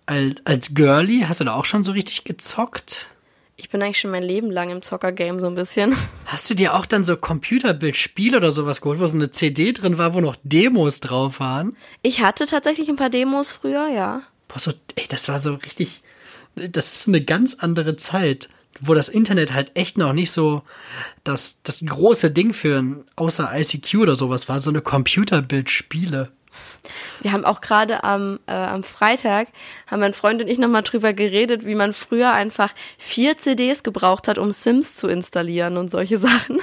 als, als Girlie, hast du da auch schon so richtig gezockt? Ich bin eigentlich schon mein Leben lang im Zocker-Game so ein bisschen. Hast du dir auch dann so Computerbildspiele oder sowas geholt, wo so eine CD drin war, wo noch Demos drauf waren? Ich hatte tatsächlich ein paar Demos früher, ja. Boah, so, ey, das war so richtig, das ist so eine ganz andere Zeit, wo das Internet halt echt noch nicht so das, das große Ding für ein, außer ICQ oder sowas war, so eine Computerbildspiele. Wir haben auch gerade am, äh, am Freitag, haben mein Freund und ich nochmal drüber geredet, wie man früher einfach vier CDs gebraucht hat, um Sims zu installieren und solche Sachen.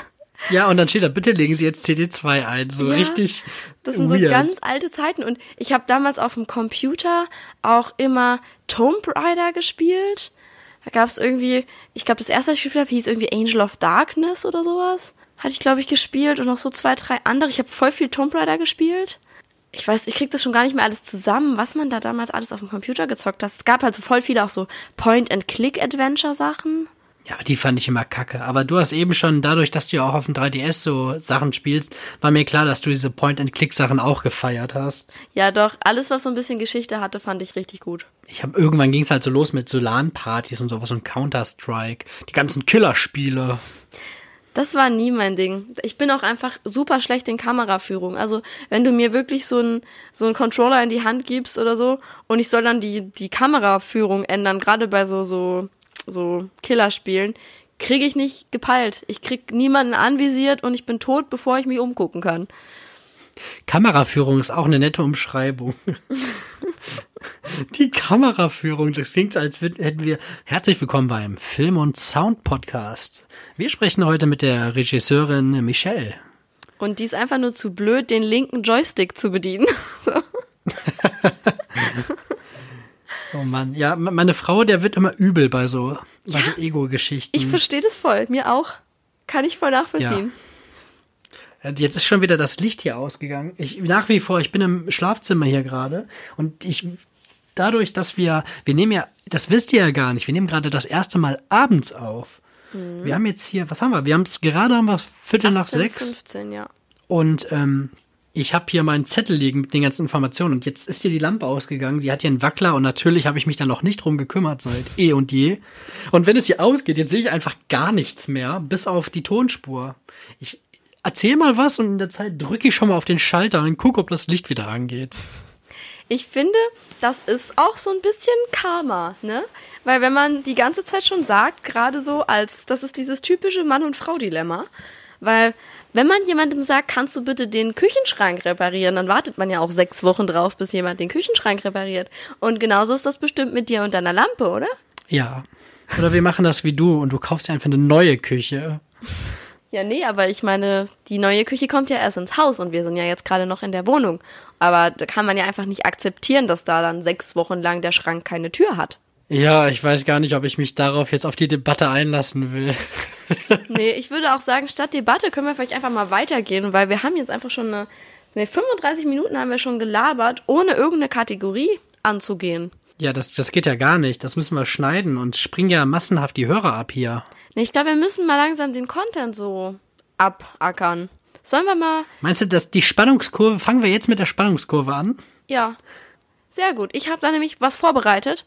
Ja, und dann steht da, bitte legen Sie jetzt CD2 ein. So Ja, richtig. Das sind so weird. ganz alte Zeiten. Und ich habe damals auf dem Computer auch immer Tomb Raider gespielt. Da gab es irgendwie, ich glaube, das erste, was ich gespielt habe, hieß irgendwie Angel of Darkness oder sowas. Hatte ich, glaube ich, gespielt und noch so zwei, drei andere. Ich habe voll viel Tomb Raider gespielt. Ich weiß, ich krieg das schon gar nicht mehr alles zusammen, was man da damals alles auf dem Computer gezockt hat. Es gab halt so voll viele auch so Point-and-Click-Adventure-Sachen. Ja, aber die fand ich immer kacke. Aber du hast eben schon, dadurch, dass du ja auch auf dem 3DS so Sachen spielst, war mir klar, dass du diese Point-and-Click-Sachen auch gefeiert hast. Ja, doch, alles, was so ein bisschen Geschichte hatte, fand ich richtig gut. Ich habe irgendwann ging es halt so los mit Solan-Partys und sowas und Counter-Strike, die ganzen Killerspiele. Das war nie mein Ding. Ich bin auch einfach super schlecht in Kameraführung. Also, wenn du mir wirklich so einen so einen Controller in die Hand gibst oder so und ich soll dann die, die Kameraführung ändern, gerade bei so, so, so Killerspielen, kriege ich nicht gepeilt. Ich krieg niemanden anvisiert und ich bin tot, bevor ich mich umgucken kann. Kameraführung ist auch eine nette Umschreibung. Die Kameraführung, das klingt, als hätten wir herzlich willkommen beim Film- und Sound-Podcast. Wir sprechen heute mit der Regisseurin Michelle. Und die ist einfach nur zu blöd, den linken Joystick zu bedienen. Oh Mann, ja, me- meine Frau, der wird immer übel bei so, bei so Ego-Geschichten. Ich verstehe das voll, mir auch. Kann ich voll nachvollziehen. Ja, Jetzt ist schon wieder das Licht hier ausgegangen. Ich nach wie vor, ich bin im Schlafzimmer hier gerade und ich dadurch, dass wir wir nehmen ja, das wisst ihr ja gar nicht, wir nehmen gerade das erste Mal abends auf. Mhm. Wir haben jetzt hier, was haben wir? Wir haben es gerade haben wir Viertel nach 18, sechs 15, ja. und ähm, ich habe hier meinen Zettel liegen mit den ganzen Informationen und jetzt ist hier die Lampe ausgegangen. Die hat hier einen Wackler und natürlich habe ich mich da noch nicht drum gekümmert seit eh und je. Und wenn es hier ausgeht, jetzt sehe ich einfach gar nichts mehr, bis auf die Tonspur. Ich erzähl mal was und in der Zeit drücke ich schon mal auf den Schalter und gucke, ob das Licht wieder angeht. Ich finde, das ist auch so ein bisschen Karma, ne? Weil wenn man die ganze Zeit schon sagt, gerade so als, das ist dieses typische Mann- und Frau-Dilemma, weil wenn man jemandem sagt, kannst du bitte den Küchenschrank reparieren, dann wartet man ja auch sechs Wochen drauf, bis jemand den Küchenschrank repariert. Und genauso ist das bestimmt mit dir und deiner Lampe, oder? Ja. Oder wir machen das wie du und du kaufst dir einfach eine neue Küche. Ja, nee, aber ich meine, die neue Küche kommt ja erst ins Haus und wir sind ja jetzt gerade noch in der Wohnung. Aber da kann man ja einfach nicht akzeptieren, dass da dann sechs Wochen lang der Schrank keine Tür hat. Ja, ich weiß gar nicht, ob ich mich darauf jetzt auf die Debatte einlassen will. Nee, ich würde auch sagen, statt Debatte können wir vielleicht einfach mal weitergehen, weil wir haben jetzt einfach schon eine, nee, 35 Minuten haben wir schon gelabert, ohne irgendeine Kategorie anzugehen. Ja, das, das geht ja gar nicht. Das müssen wir schneiden und springen ja massenhaft die Hörer ab hier. Nee, ich glaube, wir müssen mal langsam den Content so abackern. Sollen wir mal, Meinst du, dass die Spannungskurve, fangen wir jetzt mit der Spannungskurve an? ja, sehr gut. Ich habe da nämlich was vorbereitet.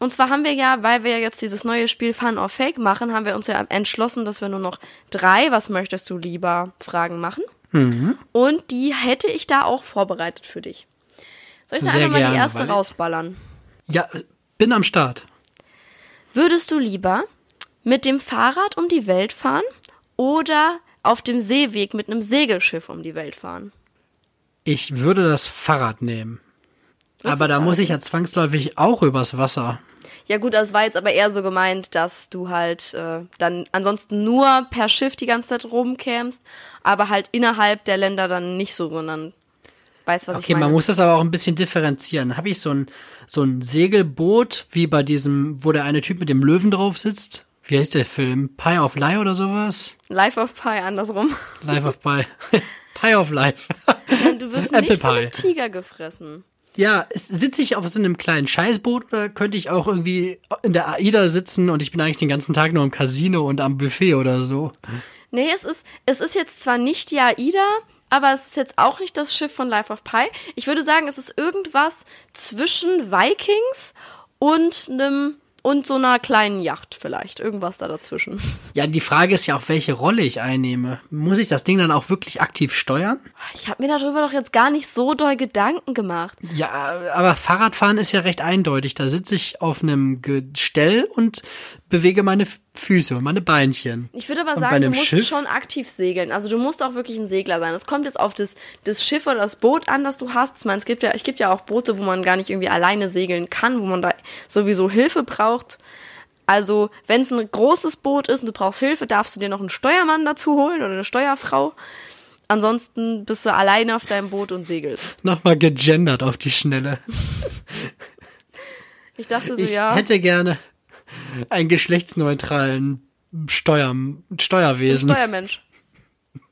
Und zwar haben wir ja, weil wir ja jetzt dieses neue Spiel Fun or Fake machen, haben wir uns ja entschlossen, dass wir nur noch drei Was möchtest du lieber Fragen machen. Und die hätte ich da auch vorbereitet für dich. Soll ich da Sehr einfach mal die erste weil- rausballern? Ja, bin am Start. Würdest du lieber mit dem Fahrrad um die Welt fahren oder auf dem Seeweg mit einem Segelschiff um die Welt fahren? Ich würde das Fahrrad nehmen. Würdest aber da muss ich ja zwangsläufig auch übers Wasser. Ja gut, das war jetzt aber eher so gemeint, dass du halt äh, dann ansonsten nur per Schiff die ganze Zeit rumkämst, aber halt innerhalb der Länder dann nicht so, sondern weißt, was ich Okay, meine. man muss das aber auch ein bisschen differenzieren. Habe ich so ein, so ein Segelboot, wie bei diesem, wo der eine Typ mit dem Löwen drauf sitzt? Wie heißt der Film? Pie of Lie oder sowas? Life of Pi andersrum. Life of Pie. Pie of Life. Du wirst Apple nicht von einem Pie. Tiger gefressen. Ja, sitze ich auf so einem kleinen Scheißboot oder könnte ich auch irgendwie in der AIDA sitzen und ich bin eigentlich den ganzen Tag nur im Casino und am Buffet oder so? Nee, es ist, es ist jetzt zwar nicht die AIDA, aber es ist jetzt auch nicht das Schiff von Life of Pi. Ich würde sagen, es ist irgendwas zwischen Vikings und einem und so einer kleinen Yacht vielleicht. Irgendwas da dazwischen. Ja, die Frage ist ja auch, welche Rolle ich einnehme. Muss ich das Ding dann auch wirklich aktiv steuern? Ich habe mir darüber doch jetzt gar nicht so doll Gedanken gemacht. Ja, aber Fahrradfahren ist ja recht eindeutig. Da sitze ich auf einem Gestell und bewege meine Füße und meine Beinchen. Ich würde aber Und sagen, du musst Schiff? schon aktiv segeln. Also du musst auch wirklich ein Segler sein. Es kommt jetzt auf das, das Schiff oder das Boot an, das du hast. Ich meine, es gibt ja, es gibt ja auch Boote, wo man gar nicht irgendwie alleine segeln kann, wo man da sowieso Hilfe braucht. Also, wenn es ein großes Boot ist und du brauchst Hilfe, darfst du dir noch einen Steuermann dazu holen oder eine Steuerfrau. Ansonsten bist du alleine auf deinem Boot und segelst. Nochmal gegendert auf die Schnelle. Ich dachte so, Ich ja. hätte gerne einen geschlechtsneutralen Steuer, Steuerwesen. Steuermensch.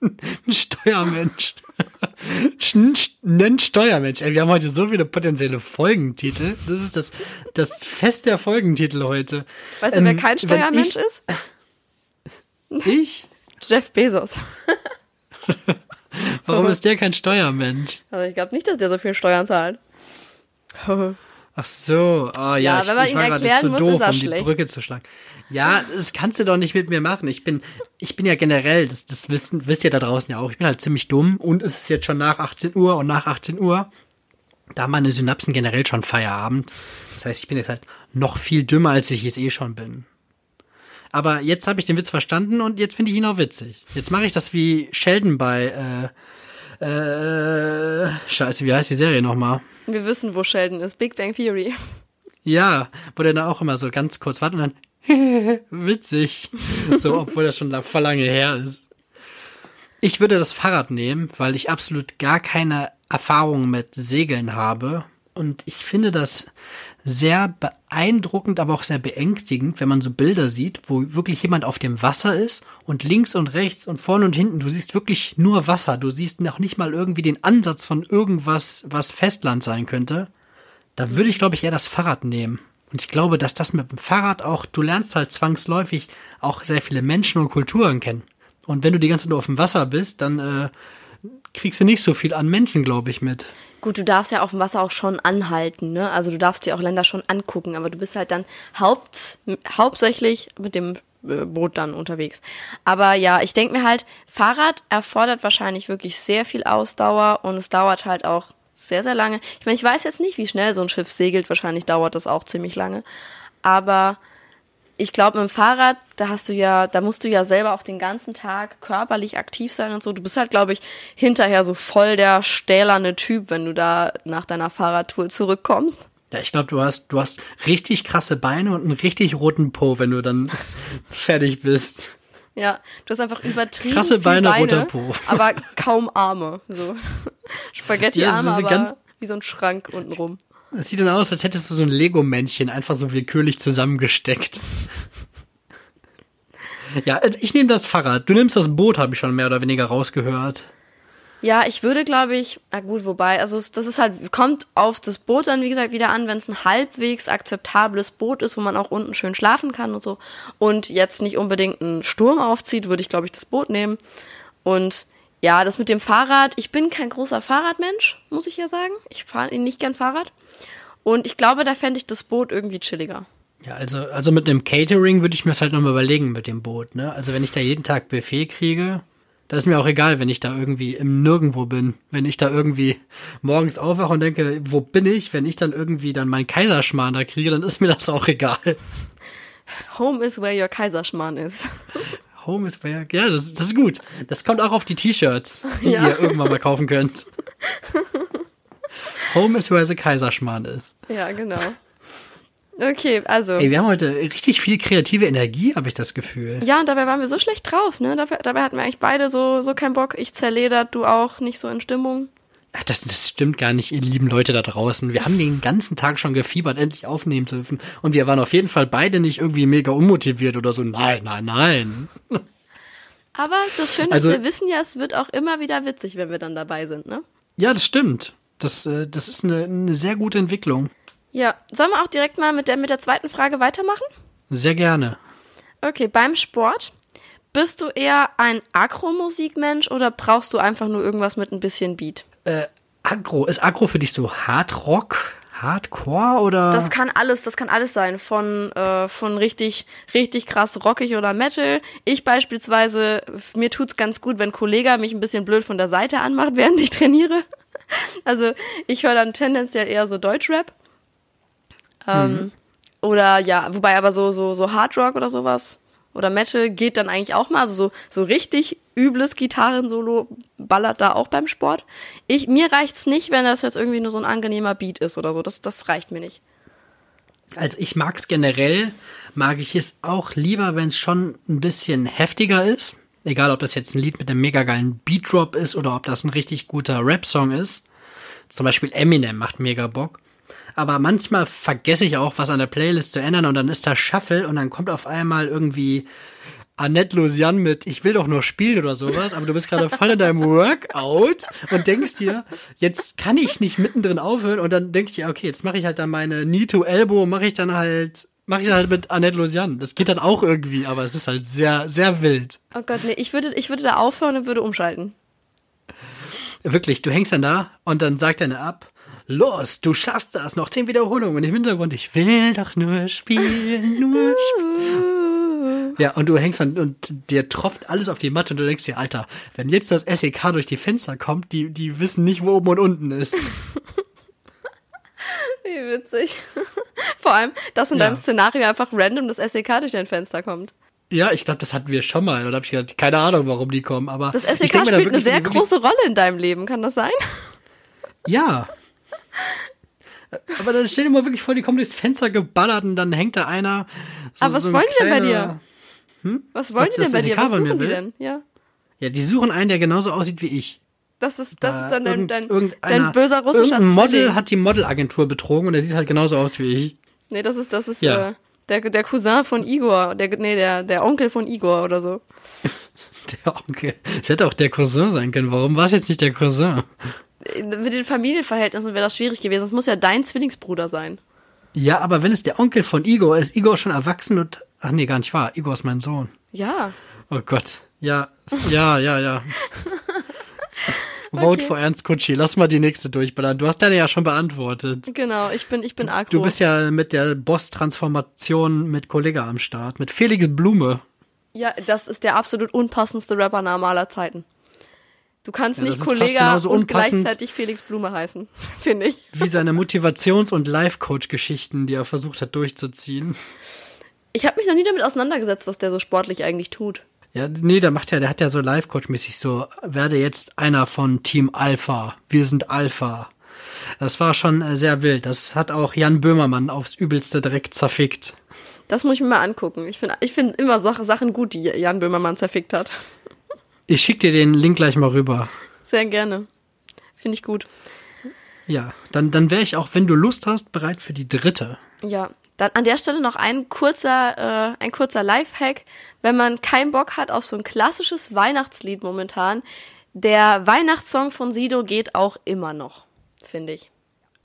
Ein Steuermensch. Sch- sch- Nennt Steuermensch. Ey, wir haben heute so viele potenzielle Folgentitel. Das ist das, das Fest der Folgentitel heute. Weißt du, wer Ähm, kein Steuermensch ist? Ich, ich? Jeff Bezos. Warum ist der kein Steuermensch? Also ich glaube nicht, dass der so viel Steuern zahlt. Ach so, ah ja, Ja, ich, wenn man ich ihn war gerade erklären zu muss, doof, ist er um schlecht. die Brücke zu schlagen. Ja, das kannst du doch nicht mit mir machen. Ich bin, ich bin ja generell, das, das wissen, wisst ihr da draußen ja auch, ich bin halt ziemlich dumm und es ist jetzt schon nach 18 Uhr und nach 18 Uhr, da haben meine Synapsen generell schon Feierabend. Das heißt, ich bin jetzt halt noch viel dümmer, als ich jetzt eh schon bin. Aber jetzt habe ich den Witz verstanden und jetzt finde ich ihn auch witzig. Jetzt mache ich das wie Sheldon bei, äh, äh, scheiße, wie heißt die Serie nochmal? Wir wissen, wo Sheldon ist. Big Bang Theory. Ja, wo der dann auch immer so ganz kurz wartet und dann witzig. So, obwohl das schon voll lange her ist. Ich würde das Fahrrad nehmen, weil ich absolut gar keine Erfahrung mit Segeln habe. Und ich finde das sehr beeindruckend, aber auch sehr beängstigend, wenn man so Bilder sieht, wo wirklich jemand auf dem Wasser ist und links und rechts und vorne und hinten, du siehst wirklich nur Wasser. Du siehst noch nicht mal irgendwie den Ansatz von irgendwas, was Festland sein könnte. Da würde ich, glaube ich, eher das Fahrrad nehmen. Und ich glaube, dass das mit dem Fahrrad auch, du lernst halt zwangsläufig auch sehr viele Menschen und Kulturen kennen. Und wenn du die ganze Zeit nur auf dem Wasser bist, dann äh, kriegst du nicht so viel an Menschen, glaube ich, mit. Gut, du darfst ja auf dem Wasser auch schon anhalten, ne? Also du darfst dir auch Länder schon angucken, aber du bist halt dann haupt, hauptsächlich mit dem äh, Boot dann unterwegs. Aber ja, ich denke mir halt, Fahrrad erfordert wahrscheinlich wirklich sehr viel Ausdauer und es dauert halt auch sehr, sehr lange. Ich meine, ich weiß jetzt nicht, wie schnell so ein Schiff segelt, wahrscheinlich dauert das auch ziemlich lange. Aber ich glaube, mit dem Fahrrad, da hast du ja, da musst du ja selber auch den ganzen Tag körperlich aktiv sein und so. Du bist halt, glaube ich, hinterher so voll der stählerne Typ, wenn du da nach deiner Fahrradtour zurückkommst. Ja, ich glaube, du hast, du hast richtig krasse Beine und einen richtig roten Po, wenn du dann fertig bist. Ja, du hast einfach übertrieben Krasse Beine, Beine, roter Po. aber kaum Arme. So Spaghetti-Arme, Ja, aber ganz- wie so ein Schrank untenrum. Es sieht dann aus, als hättest du so ein Lego-Männchen einfach so willkürlich zusammengesteckt. Ja, also ich nehme das Fahrrad. Du nimmst das Boot, habe ich schon mehr oder weniger rausgehört. Ja, ich würde, glaube ich, na gut, wobei, also das ist halt, kommt auf das Boot dann, wie gesagt, wieder an, wenn es ein halbwegs akzeptables Boot ist, wo man auch unten schön schlafen kann und so und jetzt nicht unbedingt einen Sturm aufzieht, würde ich, glaube ich, das Boot nehmen. Und ja, das mit dem Fahrrad, ich bin kein großer Fahrradmensch, muss ich ja sagen. Ich fahre nicht gern Fahrrad. Und ich glaube, da fände ich das Boot irgendwie chilliger. Ja, also, also mit einem Catering würde ich mir das halt nochmal überlegen mit dem Boot, ne? Also wenn ich da jeden Tag Buffet kriege, Da ist mir auch egal, wenn ich da irgendwie im Nirgendwo bin. Wenn ich da irgendwie morgens aufwache und denke, wo bin ich? Wenn ich dann irgendwie dann meinen Kaiserschmarrn da kriege, dann ist mir das auch egal. Home is where your Kaiserschmarrn is. Home is where, ja, das, das ist gut. Das kommt auch auf die T-Shirts, die Ja. ihr irgendwann mal kaufen könnt. Home is where the Kaiserschmarrn ist. Ja, genau. Okay, also. Ey, wir haben heute richtig viel kreative Energie, habe ich das Gefühl. Ja, und dabei waren wir so schlecht drauf, ne? Dabei, dabei hatten wir eigentlich beide so, so keinen Bock. Ich zerledert, du auch, nicht so in Stimmung. Ach, das, das stimmt gar nicht, ihr lieben Leute da draußen. Wir haben den ganzen Tag schon gefiebert, endlich aufnehmen zu dürfen. Und wir waren auf jeden Fall beide nicht irgendwie mega unmotiviert oder so. Nein, nein, nein. Aber das Schöne Also- ist, wir wissen ja, es wird auch immer wieder witzig, wenn wir dann dabei sind, ne? Ja, das stimmt. Das, äh, das ist eine, eine sehr gute Entwicklung. Ja, sollen wir auch direkt mal mit der, mit der zweiten Frage weitermachen? Sehr gerne. Okay, beim Sport. Bist du eher ein Agro-Musikmensch oder brauchst du einfach nur irgendwas mit ein bisschen Beat? Äh, Agro, ist Agro für dich so Hard Rock, Hardcore oder? Das kann alles, das kann alles sein. Von, äh, von richtig, richtig krass rockig oder Metal. Ich beispielsweise, mir tut's ganz gut, wenn Kollege mich ein bisschen blöd von der Seite anmacht, während ich trainiere. Also ich höre dann tendenziell eher so Deutschrap. Ähm, Oder ja, wobei aber so, so, so Hard Rock oder sowas. Oder Metal geht dann eigentlich auch mal. Also so, so richtig übles Gitarrensolo ballert da auch beim Sport. Ich, mir reicht's nicht, wenn das jetzt irgendwie nur so ein angenehmer Beat ist oder so. Das, das reicht mir nicht. Also ich mag's generell, mag ich es auch lieber, wenn es schon ein bisschen heftiger ist. Egal, ob das jetzt ein Lied mit einem mega geilen Beat-Drop ist oder ob das ein richtig guter Rap-Song ist. Zum Beispiel Eminem macht mega Bock. Aber manchmal vergesse ich auch, was an der Playlist zu ändern und dann ist da Shuffle und dann kommt auf einmal irgendwie Annette Lusian mit Ich will doch nur spielen oder sowas, aber du bist gerade voll in deinem Workout und denkst dir, jetzt kann ich nicht mittendrin aufhören und dann denk ich dir, okay, jetzt mache ich halt dann meine Knee to Elbow, mache ich dann halt, mache ich dann halt mit Annette Lusian. Das geht dann auch irgendwie, aber es ist halt sehr, sehr wild. Oh Gott, nee, ich würde, ich würde da aufhören und würde umschalten. Wirklich, du hängst dann da und dann sagt er ab, los, du schaffst das, noch zehn Wiederholungen und im Hintergrund, ich will doch nur spielen, nur spielen. Ja, und du hängst dann und dir tropft alles auf die Matte und du denkst dir, Alter, wenn jetzt das SEK durch die Fenster kommt, die, die wissen nicht, wo oben und unten ist. Wie witzig. Vor allem, dass in Ja. deinem Szenario einfach random das SEK durch dein Fenster kommt. Ja, ich glaube, das hatten wir schon mal. Und da habe ich gedacht, keine Ahnung, warum die kommen. Aber Das SEK spielt eine sehr große Rolle in deinem Leben, kann das sein? Ja. Aber dann stell dir mal wirklich vor, die kommen durchs Fenster geballert und dann hängt da einer. So, Aber was so wollen die denn bei kleiner- Was wollen Das- die denn bei dir? Was suchen die denn? Ja. Ja, die suchen einen, der genauso aussieht wie ich. Das ist, das Da ist dann dein, irgend- dein, dein böser russischer Irgendein Model Zwilling. hat die Modelagentur betrogen und der sieht halt genauso aus wie ich. Nee, das ist, das ist Ja. äh, der, der Cousin von Igor. Der, nee, der, der Onkel von Igor oder so. Der Onkel. Es hätte auch der Cousin sein können. Warum war es jetzt nicht der Cousin? Mit den Familienverhältnissen wäre das schwierig gewesen. Es muss ja dein Zwillingsbruder sein. Ja, aber wenn es der Onkel von Igor ist, Igor schon erwachsen und. Ach nee, gar nicht wahr. Igor ist mein Sohn. Ja. Oh Gott. Ja, ja, ja, ja. Vote Okay. for Ernst Kutschi. Lass mal die nächste durchballern. Du hast deine ja schon beantwortet. Genau, ich bin, ich bin agro. Du bist ja mit der Boss-Transformation mit Kollege am Start. Mit Felix Blume. Ja, das ist der absolut unpassendste Rappername aller Zeiten. Du kannst Ja, nicht Kollega genauso und gleichzeitig Felix Blume heißen, finde ich. Wie seine Motivations- und Life-Coach-Geschichten, die er versucht hat durchzuziehen. Ich habe mich noch nie damit auseinandergesetzt, was der so sportlich eigentlich tut. Ja, nee, der macht ja, der hat ja so Life-Coach-mäßig so, werde jetzt einer von Team Alpha. Wir sind Alpha. Das war schon äh, sehr wild. Das hat auch Jan Böhmermann aufs Übelste direkt zerfickt. Das muss ich mir mal angucken. Ich finde ich find immer Sache, Sachen gut, die Jan Böhmermann zerfickt hat. Ich schick dir den Link gleich mal rüber. Sehr gerne. Finde ich gut. Ja, dann, dann wäre ich auch, wenn du Lust hast, bereit für die dritte. Ja, dann an der Stelle noch ein kurzer, äh, ein kurzer Lifehack. Wenn man keinen Bock hat auf so ein klassisches Weihnachtslied momentan, der Weihnachtssong von Sido geht auch immer noch, finde ich.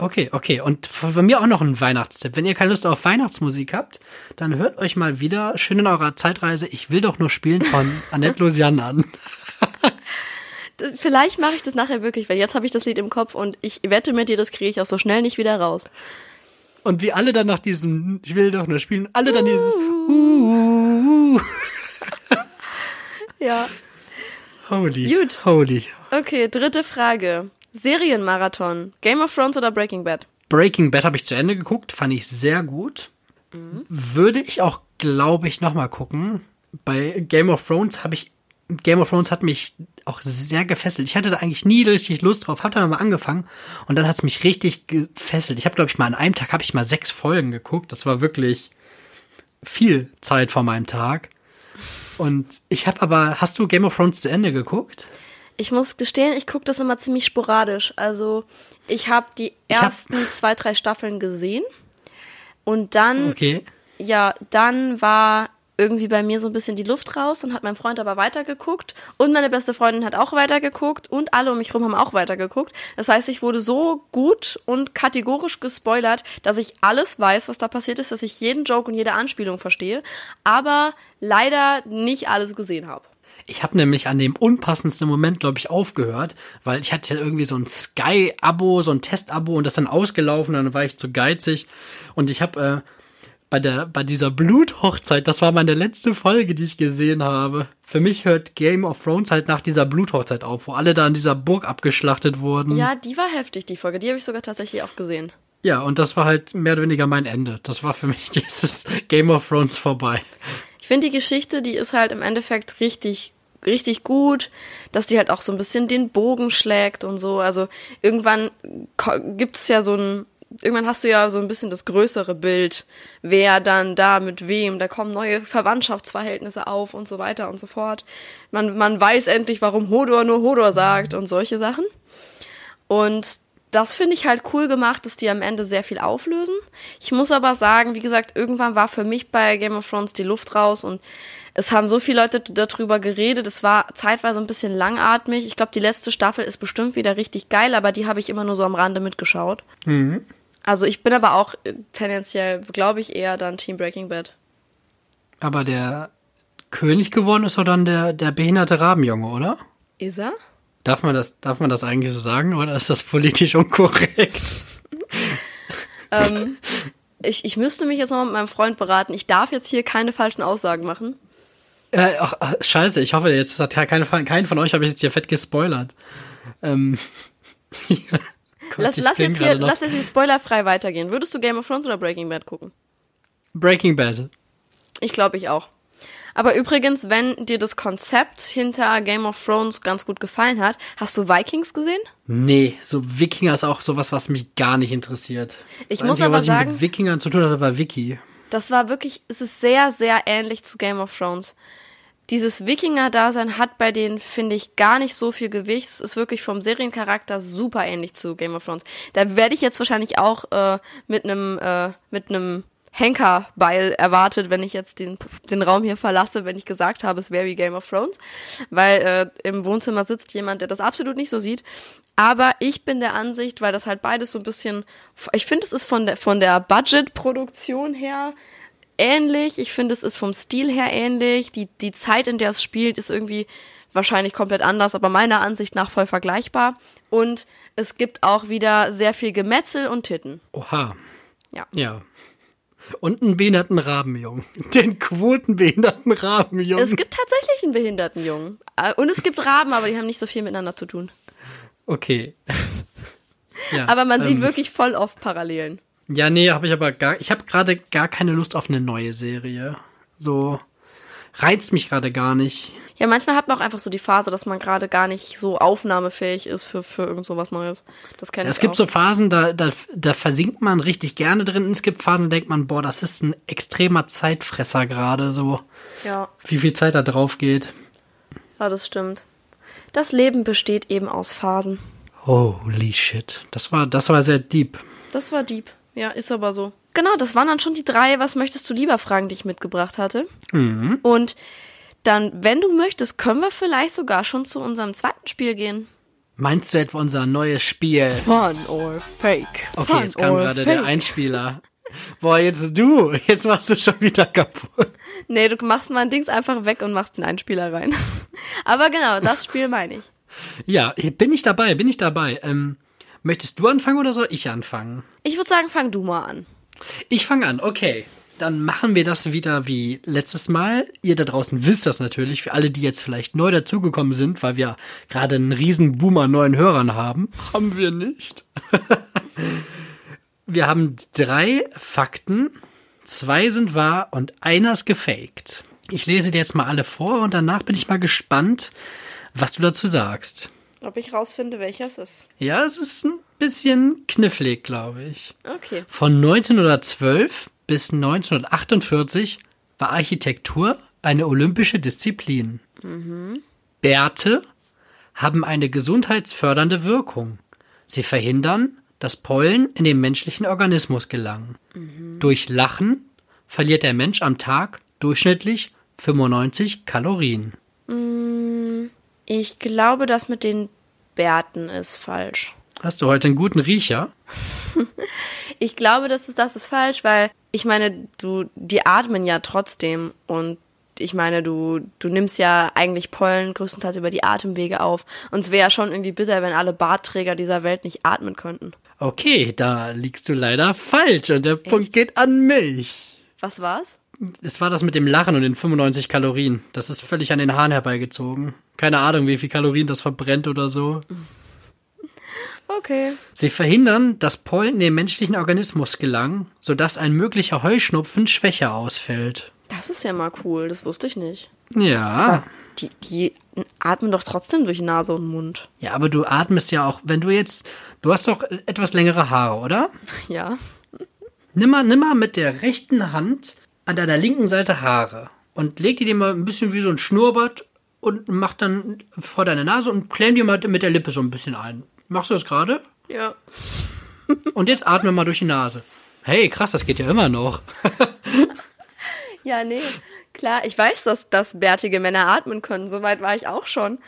Okay, okay. Und von mir auch noch ein Weihnachtstipp. Wenn ihr keine Lust auf Weihnachtsmusik habt, dann hört euch mal wieder schön in eurer Zeitreise Ich will doch nur spielen von Annette Lusian an. Vielleicht mache ich das nachher wirklich, weil jetzt habe ich das Lied im Kopf und ich wette mit dir, das kriege ich auch so schnell nicht wieder raus. Und wie alle dann nach diesem Ich will doch nur spielen, alle dann dieses uh, Ja. Holy. Gut. Holy. Okay, dritte Frage. Serienmarathon. Game of Thrones oder Breaking Bad? Breaking Bad habe ich zu Ende geguckt, fand ich sehr gut. Würde ich auch, glaube ich, nochmal gucken. Bei Game of Thrones habe ich, Game of Thrones hat mich auch sehr gefesselt. Ich hatte da eigentlich nie richtig Lust drauf, habe dann nochmal angefangen und dann hat es mich richtig gefesselt. Ich habe, glaube ich, mal an einem Tag habe ich mal sechs Folgen geguckt. Das war wirklich viel Zeit vor meinem Tag. Und ich habe aber, hast du Game of Thrones zu Ende geguckt? Ich muss gestehen, ich gucke das immer ziemlich sporadisch. Also ich habe die Ich hab- ersten zwei, drei Staffeln gesehen. Und dann, Okay. ja, dann war irgendwie bei mir so ein bisschen die Luft raus. Dann hat mein Freund aber weitergeguckt und meine beste Freundin hat auch weitergeguckt und alle um mich rum haben auch weitergeguckt. Das heißt, ich wurde so gut und kategorisch gespoilert, dass ich alles weiß, was da passiert ist, dass ich jeden Joke und jede Anspielung verstehe, aber leider nicht alles gesehen habe. Ich habe nämlich an dem unpassendsten Moment, glaube ich, aufgehört, weil ich hatte irgendwie so ein Sky-Abo, so ein Test-Abo und das dann ausgelaufen, dann war ich zu geizig und ich habe äh, bei der bei dieser Bluthochzeit, das war meine letzte Folge, die ich gesehen habe. Für mich hört Game of Thrones halt nach dieser Bluthochzeit auf, wo alle da in dieser Burg abgeschlachtet wurden. Ja, die war heftig, die Folge. Die habe ich sogar tatsächlich auch gesehen. Ja, und das war halt mehr oder weniger mein Ende. Das war für mich dieses Game of Thrones vorbei. Ich finde die Geschichte, die ist halt im Endeffekt richtig, richtig gut, dass die halt auch so ein bisschen den Bogen schlägt und so. Also irgendwann ko- gibt's ja so ein, irgendwann hast du ja so ein bisschen das größere Bild, wer dann da mit wem, da kommen neue Verwandtschaftsverhältnisse auf und so weiter und so fort. Man, man weiß endlich, warum Hodor nur Hodor sagt und solche Sachen. Und das finde ich halt cool gemacht, dass die am Ende sehr viel auflösen. Ich muss aber sagen, wie gesagt, irgendwann war für mich bei Game of Thrones die Luft raus und es haben so viele Leute darüber geredet. Es war zeitweise ein bisschen langatmig. Ich glaube, die letzte Staffel ist bestimmt wieder richtig geil, aber die habe ich immer nur so am Rande mitgeschaut. Also ich bin aber auch äh, tendenziell, glaube ich, eher dann Team Breaking Bad. Aber der König geworden ist doch dann der, der behinderte Rabenjunge, oder? Ist er? Darf man das, darf man das eigentlich so sagen oder ist das politisch unkorrekt? ähm, ich, ich müsste mich jetzt noch mit meinem Freund beraten. Ich darf jetzt hier keine falschen Aussagen machen. Äh, ach, scheiße, ich hoffe, jetzt hat ja keine, keinen von euch habe ich jetzt hier fett gespoilert. Ähm, Gott, Lass, lass, jetzt hier, lass jetzt hier spoilerfrei weitergehen. Würdest du Game of Thrones oder Breaking Bad gucken? Breaking Bad. Ich glaube, ich auch. Aber übrigens, wenn dir das Konzept hinter Game of Thrones ganz gut gefallen hat, hast du Vikings gesehen? Nee, so Wikinger ist auch sowas, was mich gar nicht interessiert. Ich das muss Einzige, aber was ich sagen- mit Wikingern zu tun hatte, war Wiki. Das war wirklich, es ist sehr, sehr ähnlich zu Game of Thrones. Dieses Wikinger-Dasein hat bei denen, finde ich, gar nicht so viel Gewicht. Es ist wirklich vom Seriencharakter super ähnlich zu Game of Thrones. Da werde ich jetzt wahrscheinlich auch äh, mit einem äh, mit einem Henkerbeil erwartet, wenn ich jetzt den, den Raum hier verlasse, wenn ich gesagt habe, es wäre wie Game of Thrones. Weil äh, im Wohnzimmer sitzt jemand, der das absolut nicht so sieht. Aber ich bin der Ansicht, weil das halt beides so ein bisschen, ich finde, es ist von der, von der Budget-Produktion her ähnlich. Ich finde, es ist vom Stil her ähnlich. Die, die Zeit, in der es spielt, ist irgendwie wahrscheinlich komplett anders, aber meiner Ansicht nach voll vergleichbar. Und es gibt auch wieder sehr viel Gemetzel und Titten. Oha. Ja. Ja. Und einen behinderten Rabenjungen. Den quotenbehinderten Rabenjungen. Es gibt tatsächlich einen Behindertenjungen. Äh, Und es gibt Raben, aber die haben nicht so viel miteinander zu tun. Okay. ja, Aber man sieht ähm, wirklich voll oft Parallelen. Ja, nee, habe ich aber gar. Ich habe gerade gar keine Lust auf eine neue Serie. So reizt mich gerade gar nicht. Ja, manchmal hat man auch einfach so die Phase, dass man gerade gar nicht so aufnahmefähig ist für, für irgend so was Neues. Das kenne ich Es gibt auch. so Phasen, da, da, da versinkt man richtig gerne drin. Es gibt Phasen, da denkt man, boah, das ist ein extremer Zeitfresser gerade. So, Ja, wie viel Zeit da drauf geht. ja, das stimmt. Das Leben besteht eben aus Phasen. Holy shit. Das war, das war sehr deep. Das war deep. Ja, ist aber so. Genau, das waren dann schon die drei Was möchtest du lieber Fragen, die ich mitgebracht hatte. Mhm. Und dann, wenn du möchtest, können wir vielleicht sogar schon zu unserem zweiten Spiel gehen. Meinst du etwa unser neues Spiel? Fun or fake? Okay, jetzt kam gerade der Einspieler. Boah, jetzt du. Jetzt machst du schon wieder kaputt. Nee, du machst mein Dings einfach weg und machst den Einspieler rein. aber genau, das Spiel meine ich. Ja, bin ich dabei, bin ich dabei. Ähm, möchtest du anfangen oder soll ich anfangen? Ich würde sagen, fang du mal an. Ich fange an, okay. Dann machen wir das wieder wie letztes Mal. Ihr da draußen wisst das natürlich. Für alle, die jetzt vielleicht neu dazugekommen sind, weil wir gerade einen riesen Boom an neuen Hörern haben. Haben wir nicht. wir haben drei Fakten. Zwei sind wahr und einer ist gefaked. Ich lese dir jetzt mal alle vor und danach bin ich mal gespannt, was du dazu sagst. Ob ich rausfinde, welcher es ist. Ja, es ist ein bisschen knifflig, glaube ich. Okay. Von 1912 bis 1948 war Architektur eine olympische Disziplin. Bärte haben eine gesundheitsfördernde Wirkung. Sie verhindern, dass Pollen in den menschlichen Organismus gelangen. Durch Lachen verliert der Mensch am Tag durchschnittlich 95 Kalorien. Ich glaube, das mit den Bärten ist falsch. Hast du heute einen guten Riecher? Ich glaube, das ist, das ist falsch, weil ich meine, du, die atmen ja trotzdem und ich meine, du, du nimmst ja eigentlich Pollen größtenteils über die Atemwege auf. Und es wäre ja schon irgendwie bitter, wenn alle Bartträger dieser Welt nicht atmen könnten. Okay, da liegst du leider falsch und der Punkt geht an mich. Was war's? Es war das mit dem Lachen und den 95 Kalorien. Das ist völlig an den Haaren herbeigezogen. Keine Ahnung, wie viel Kalorien das verbrennt oder so. Okay. Sie verhindern, dass Pollen in den menschlichen Organismus gelangen, sodass ein möglicher Heuschnupfen schwächer ausfällt. Das ist ja mal cool, das wusste ich nicht. Ja. Die, die atmen doch trotzdem durch Nase und Mund. Ja, aber du atmest ja auch, wenn du jetzt, du hast doch etwas längere Haare, oder? Ja. Nimm mal, nimm mal mit der rechten Hand an deiner linken Seite Haare und leg die dir mal ein bisschen wie so ein Schnurrbart und mach dann vor deine Nase und klemm die mal mit der Lippe so ein bisschen ein. Machst du das gerade? Ja. Und jetzt atme mal durch die Nase. Hey, krass, das geht ja immer noch. Ja, nee. Klar, ich weiß, dass, dass bärtige Männer atmen können. Soweit war ich auch schon.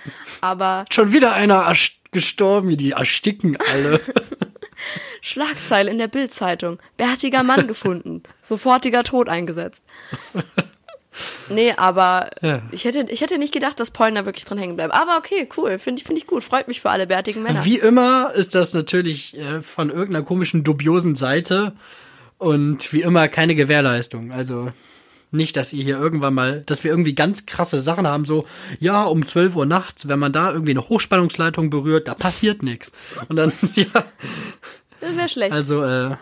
Aber Schon wieder einer gestorben, die ersticken alle. Schlagzeile in der Bildzeitung. Bärtiger Mann gefunden. Sofortiger Tod eingesetzt. Nee, aber Ja. ich, hätte, ich hätte nicht gedacht, dass Pollen da wirklich drin hängen bleiben. Aber okay, cool. Finde ich, finde ich gut. Freut mich für alle bärtigen Männer. Wie immer ist das natürlich äh, von irgendeiner komischen, dubiosen Seite und wie immer keine Gewährleistung. Also nicht, dass ihr hier irgendwann mal, dass wir irgendwie ganz krasse Sachen haben, so, ja, um 12 Uhr nachts, wenn man da irgendwie eine Hochspannungsleitung berührt, da passiert nichts. Und dann, ja, Das wäre schlecht. also, äh,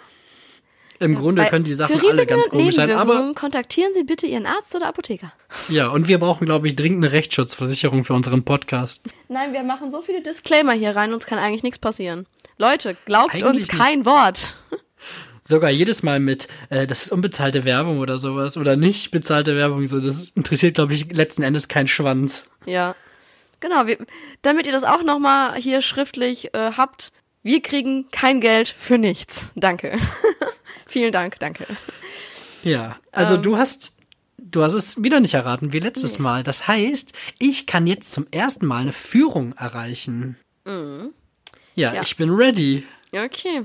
im Grunde Bei- können die Sachen alle ganz komisch sein, aber kontaktieren Sie bitte Ihren Arzt oder Apotheker. ja, und wir brauchen, glaube ich, dringend eine Rechtsschutzversicherung für unseren Podcast. Nein, wir machen so viele Disclaimer hier rein, uns kann eigentlich nichts passieren. Leute, glaubt Eigentlich uns nicht. kein Wort. Sogar jedes Mal mit, äh, das ist unbezahlte Werbung oder sowas oder nicht bezahlte Werbung, so das ist, interessiert, glaube ich, letzten Endes keinen Schwanz. Ja. Genau, wir, damit ihr das auch nochmal hier schriftlich äh, habt, wir kriegen kein Geld für nichts. Danke. Vielen Dank, danke. Ja, also Ähm. du hast, du hast es wieder nicht erraten wie letztes Mal. Das heißt, ich kann jetzt zum ersten Mal eine Führung erreichen. Ja, Mhm. Ja. ich bin ready. Okay.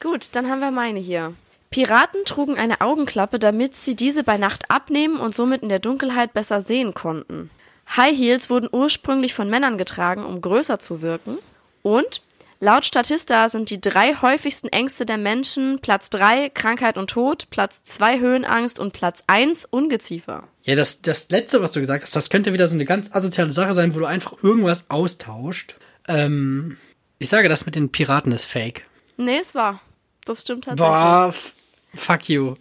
Gut, dann haben wir meine hier. Piraten trugen eine Augenklappe, damit sie diese bei Nacht abnehmen und somit in der Dunkelheit besser sehen konnten. High Heels wurden ursprünglich von Männern getragen, um größer zu wirken. Und laut Statista sind die drei häufigsten Ängste der Menschen Platz 3 Krankheit und Tod, Platz 2 Höhenangst und Platz 1 Ungeziefer. Ja, das, das letzte, was du gesagt hast, das könnte wieder so eine ganz asoziale Sache sein, wo du einfach irgendwas austauscht. Ähm, ich sage, das mit den Piraten ist fake. Nee, es war. Das stimmt tatsächlich. Boah, fuck you.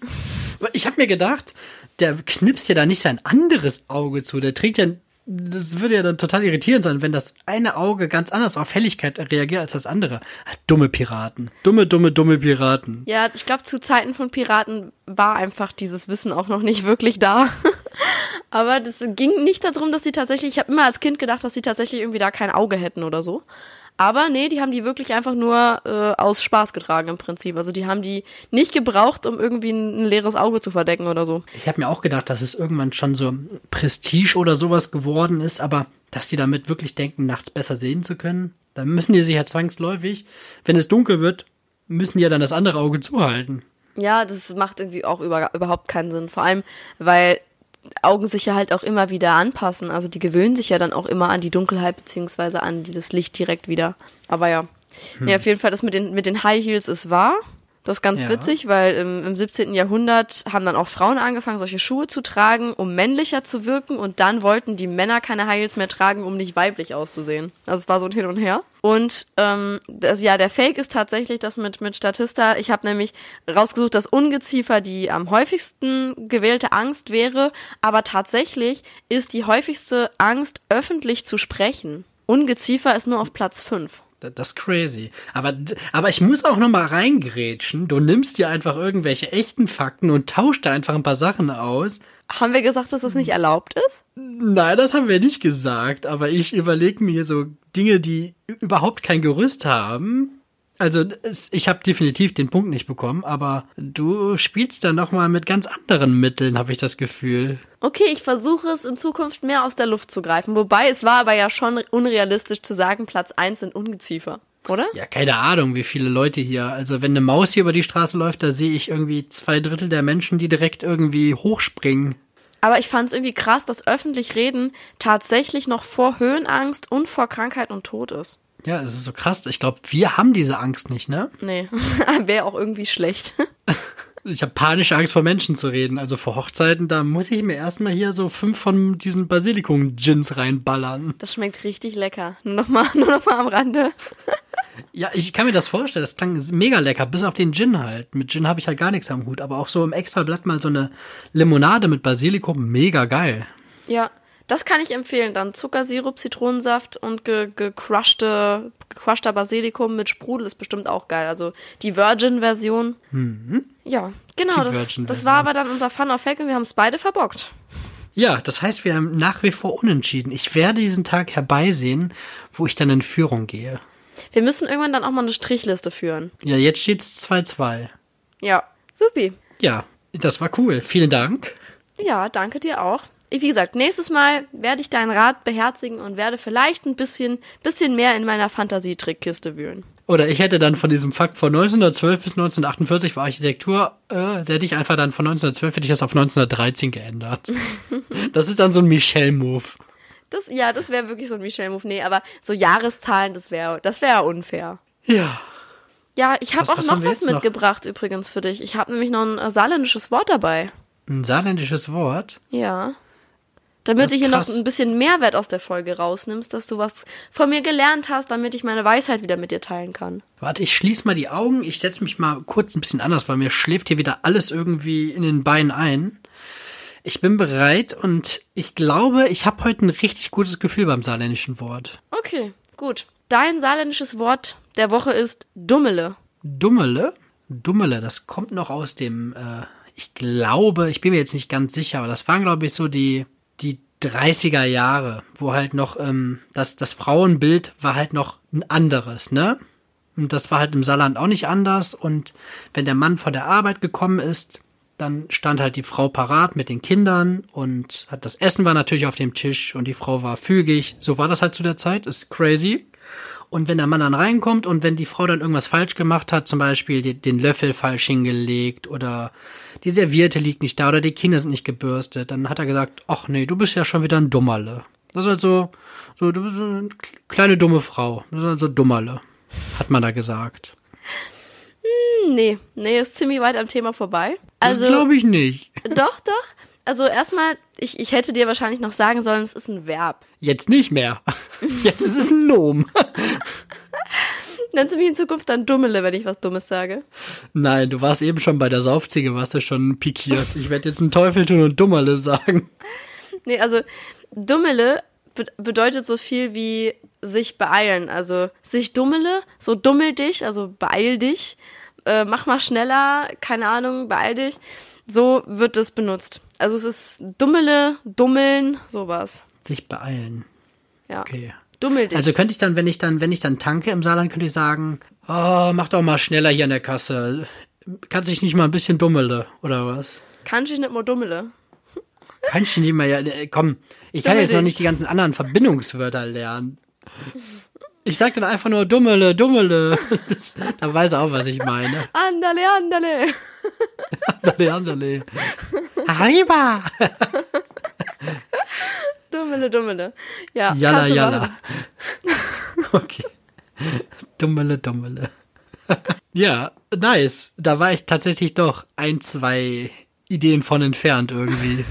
Ich habe mir gedacht, der knipst ja da nicht sein anderes Auge zu. Der trägt ja, das würde ja dann total irritierend sein, wenn das eine Auge ganz anders auf Helligkeit reagiert als das andere. Dumme Piraten. Dumme, dumme, dumme Piraten. Ja, ich glaube, zu Zeiten von Piraten war einfach dieses Wissen auch noch nicht wirklich da. Aber das ging nicht darum, dass sie tatsächlich, ich habe immer als Kind gedacht, dass sie tatsächlich irgendwie da kein Auge hätten oder so. Aber nee, die haben die wirklich einfach nur äh, aus Spaß getragen im Prinzip. Also die haben die nicht gebraucht, um irgendwie ein, ein leeres Auge zu verdecken oder so. Ich habe mir auch gedacht, dass es irgendwann schon so Prestige oder sowas geworden ist, aber dass die damit wirklich denken, nachts besser sehen zu können, dann müssen die sich ja zwangsläufig, wenn es dunkel wird, müssen die ja dann das andere Auge zuhalten. Ja, das macht irgendwie auch über, überhaupt keinen Sinn. Vor allem, weil Augen sich ja halt auch immer wieder anpassen. Also die gewöhnen sich ja dann auch immer an die Dunkelheit beziehungsweise an dieses Licht direkt wieder. Aber ja. Nee, auf jeden Fall, das mit den, mit den High Heels ist wahr. Das ist ganz Ja. witzig, weil im, im 17. Jahrhundert haben dann auch Frauen angefangen, solche Schuhe zu tragen, um männlicher zu wirken und dann wollten die Männer keine Heils mehr tragen, um nicht weiblich auszusehen. Also es war so ein Hin und Her. Und ähm, das, ja, der Fake ist tatsächlich das mit, mit Statista. Ich habe nämlich rausgesucht, dass Ungeziefer die am häufigsten gewählte Angst wäre, aber tatsächlich ist die häufigste Angst, öffentlich zu sprechen. Ungeziefer ist nur auf Platz 5. Da- Das ist crazy. Aber, aber ich muss auch noch mal reingrätschen. Du nimmst dir einfach irgendwelche echten Fakten und tauscht da einfach ein paar Sachen aus. Haben wir gesagt, dass das nicht erlaubt ist? Nein, das haben wir nicht gesagt. Aber ich überlege mir so Dinge, die überhaupt kein Gerüst haben. Also ich habe definitiv den Punkt nicht bekommen, aber du spielst da noch mal mit ganz anderen Mitteln, habe ich das Gefühl. Okay, ich versuche es in Zukunft mehr aus der Luft zu greifen. Wobei es war aber ja schon unrealistisch zu sagen, Platz 1 sind Ungeziefer, oder? Ja, keine Ahnung, wie viele Leute hier. Also wenn eine Maus hier über die Straße läuft, da sehe ich irgendwie zwei Drittel der Menschen, die direkt irgendwie hochspringen. Aber ich fand es irgendwie krass, dass öffentlich Reden tatsächlich noch vor Höhenangst und vor Krankheit und Tod ist. Ja, es ist so krass. Ich glaube, wir haben diese Angst nicht, ne? Nee, wäre auch irgendwie schlecht. Ich habe panische Angst vor Menschen zu reden. Also vor Hochzeiten, da muss ich mir erstmal hier so fünf von diesen Basilikum-Gins reinballern. Das schmeckt richtig lecker. Nur noch mal, nur noch mal am Rande. Ja, ich kann mir das vorstellen. Das klang mega lecker, bis auf den Gin halt. Mit Gin habe ich halt gar nichts am Hut. Aber auch so im Extrablatt mal so eine Limonade mit Basilikum, mega geil. Ja, das kann ich empfehlen. Dann Zuckersirup, Zitronensaft und ge gecrushte, gecrushter Basilikum mit Sprudel ist bestimmt auch geil. Also die Virgin-Version. Ja, genau. Die Das, das war aber dann unser Fun of Fake und wir haben es beide verbockt. Ja, das heißt, wir haben nach wie vor unentschieden. Ich werde diesen Tag herbeisehen, wo ich dann in Führung gehe. Wir müssen irgendwann dann auch mal eine Strichliste führen. Ja, jetzt steht's 2-2. Ja, supi. Ja, das war cool. Vielen Dank. Ja, danke dir auch. Wie gesagt, nächstes Mal werde ich deinen Rat beherzigen und werde vielleicht ein bisschen, bisschen mehr in meiner Fantasietrickkiste wühlen. Oder ich hätte dann von diesem Fakt von 1912 bis 1948 für Architektur, äh, da hätte ich einfach dann von 1912 hätte ich das auf 1913 geändert. das ist dann so ein Michelle-Move. Das, ja, das wäre wirklich so ein Michelle-Move. Nee, aber so Jahreszahlen, das wäre das wär unfair. Ja. Ja, ich habe auch noch was jetzt noch? mitgebracht übrigens für dich. Ich habe nämlich noch ein äh, saarländisches Wort dabei. Ein saarländisches Wort. Ja. Damit du hier noch ein bisschen Mehrwert aus der Folge rausnimmst, dass du was von mir gelernt hast, damit ich meine Weisheit wieder mit dir teilen kann. Warte, ich schließe mal die Augen. Ich setze mich mal kurz ein bisschen anders, weil mir schläft hier wieder alles irgendwie in den Beinen ein. Ich bin bereit und ich glaube, ich habe heute ein richtig gutes Gefühl beim saarländischen Wort. Okay, gut. Dein saarländisches Wort der Woche ist Dummele. Dummele. Dummele, das kommt noch aus dem, äh, ich glaube, ich bin mir jetzt nicht ganz sicher, aber das waren, glaube ich, so die, die 30er Jahre, wo halt noch, ähm, das, das Frauenbild war halt noch ein anderes, ne? Und das war halt im Saarland auch nicht anders. Und wenn der Mann von der Arbeit gekommen ist, dann stand halt die Frau parat mit den Kindern und hat das Essen war natürlich auf dem Tisch und die Frau war fügig. So war das halt zu der Zeit, ist crazy. Und wenn der Mann dann reinkommt und wenn die Frau dann irgendwas falsch gemacht hat, zum Beispiel den Löffel falsch hingelegt oder die Serviette liegt nicht da oder die Kinder sind nicht gebürstet, dann hat er gesagt, ach nee, du bist ja schon wieder ein Dummerle. Das ist halt so, so du bist eine kleine dumme Frau. Das ist halt so Dummerle, hat man da gesagt. Hm, Nee, nee, ist ziemlich weit am Thema vorbei. Das Also, glaube ich nicht. doch, doch. Also erstmal, ich, ich hätte dir wahrscheinlich noch sagen sollen, es ist ein Verb. Jetzt nicht mehr. Jetzt ist es ein Nomen. Nennst du mich in Zukunft dann Dummele, wenn ich was Dummes sage? Nein, du warst eben schon bei der Saufziege, warst du schon pikiert. Ich werde jetzt einen Teufel tun und Dummerle sagen. Nee, also Dummele be bedeutet so viel wie sich beeilen. Also sich dummele, so dummel dich, also beeil dich, äh, mach mal schneller, keine Ahnung, beeil dich. So wird es benutzt. Also es ist dummele, dummeln, sowas. Sich beeilen. Ja. Okay. Dummel dich. Also könnte ich dann, wenn ich dann, wenn ich dann tanke im Saarland, könnte ich sagen, oh, mach doch mal schneller hier an der Kasse. Kannst dich nicht mal ein bisschen dummele, oder was? Kannst du nicht mal dummele? Kann ich nicht mal, ja, äh, komm, ich kann Dummel jetzt noch dich. nicht die ganzen anderen Verbindungswörter lernen. Ich sag dann einfach nur dummele, dummele. Das, da weiß er auch, was ich meine. Andale, andale. Andale, andale. Arriba! Dummele, dummele. Ja. Jalla, jalla. Okay. Dummele, dummele. Ja, nice. Da war ich tatsächlich doch ein, zwei Ideen von entfernt irgendwie.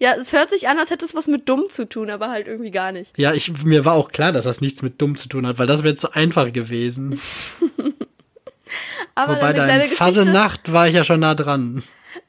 Ja, es hört sich an, als hätte es was mit dumm zu tun, aber halt irgendwie gar nicht. Ja, ich, mir war auch klar, dass das nichts mit dumm zu tun hat, weil das wäre zu einfach gewesen. Aber Wobei deine, deine in Geschichte, Fasenacht war ich ja schon nah dran.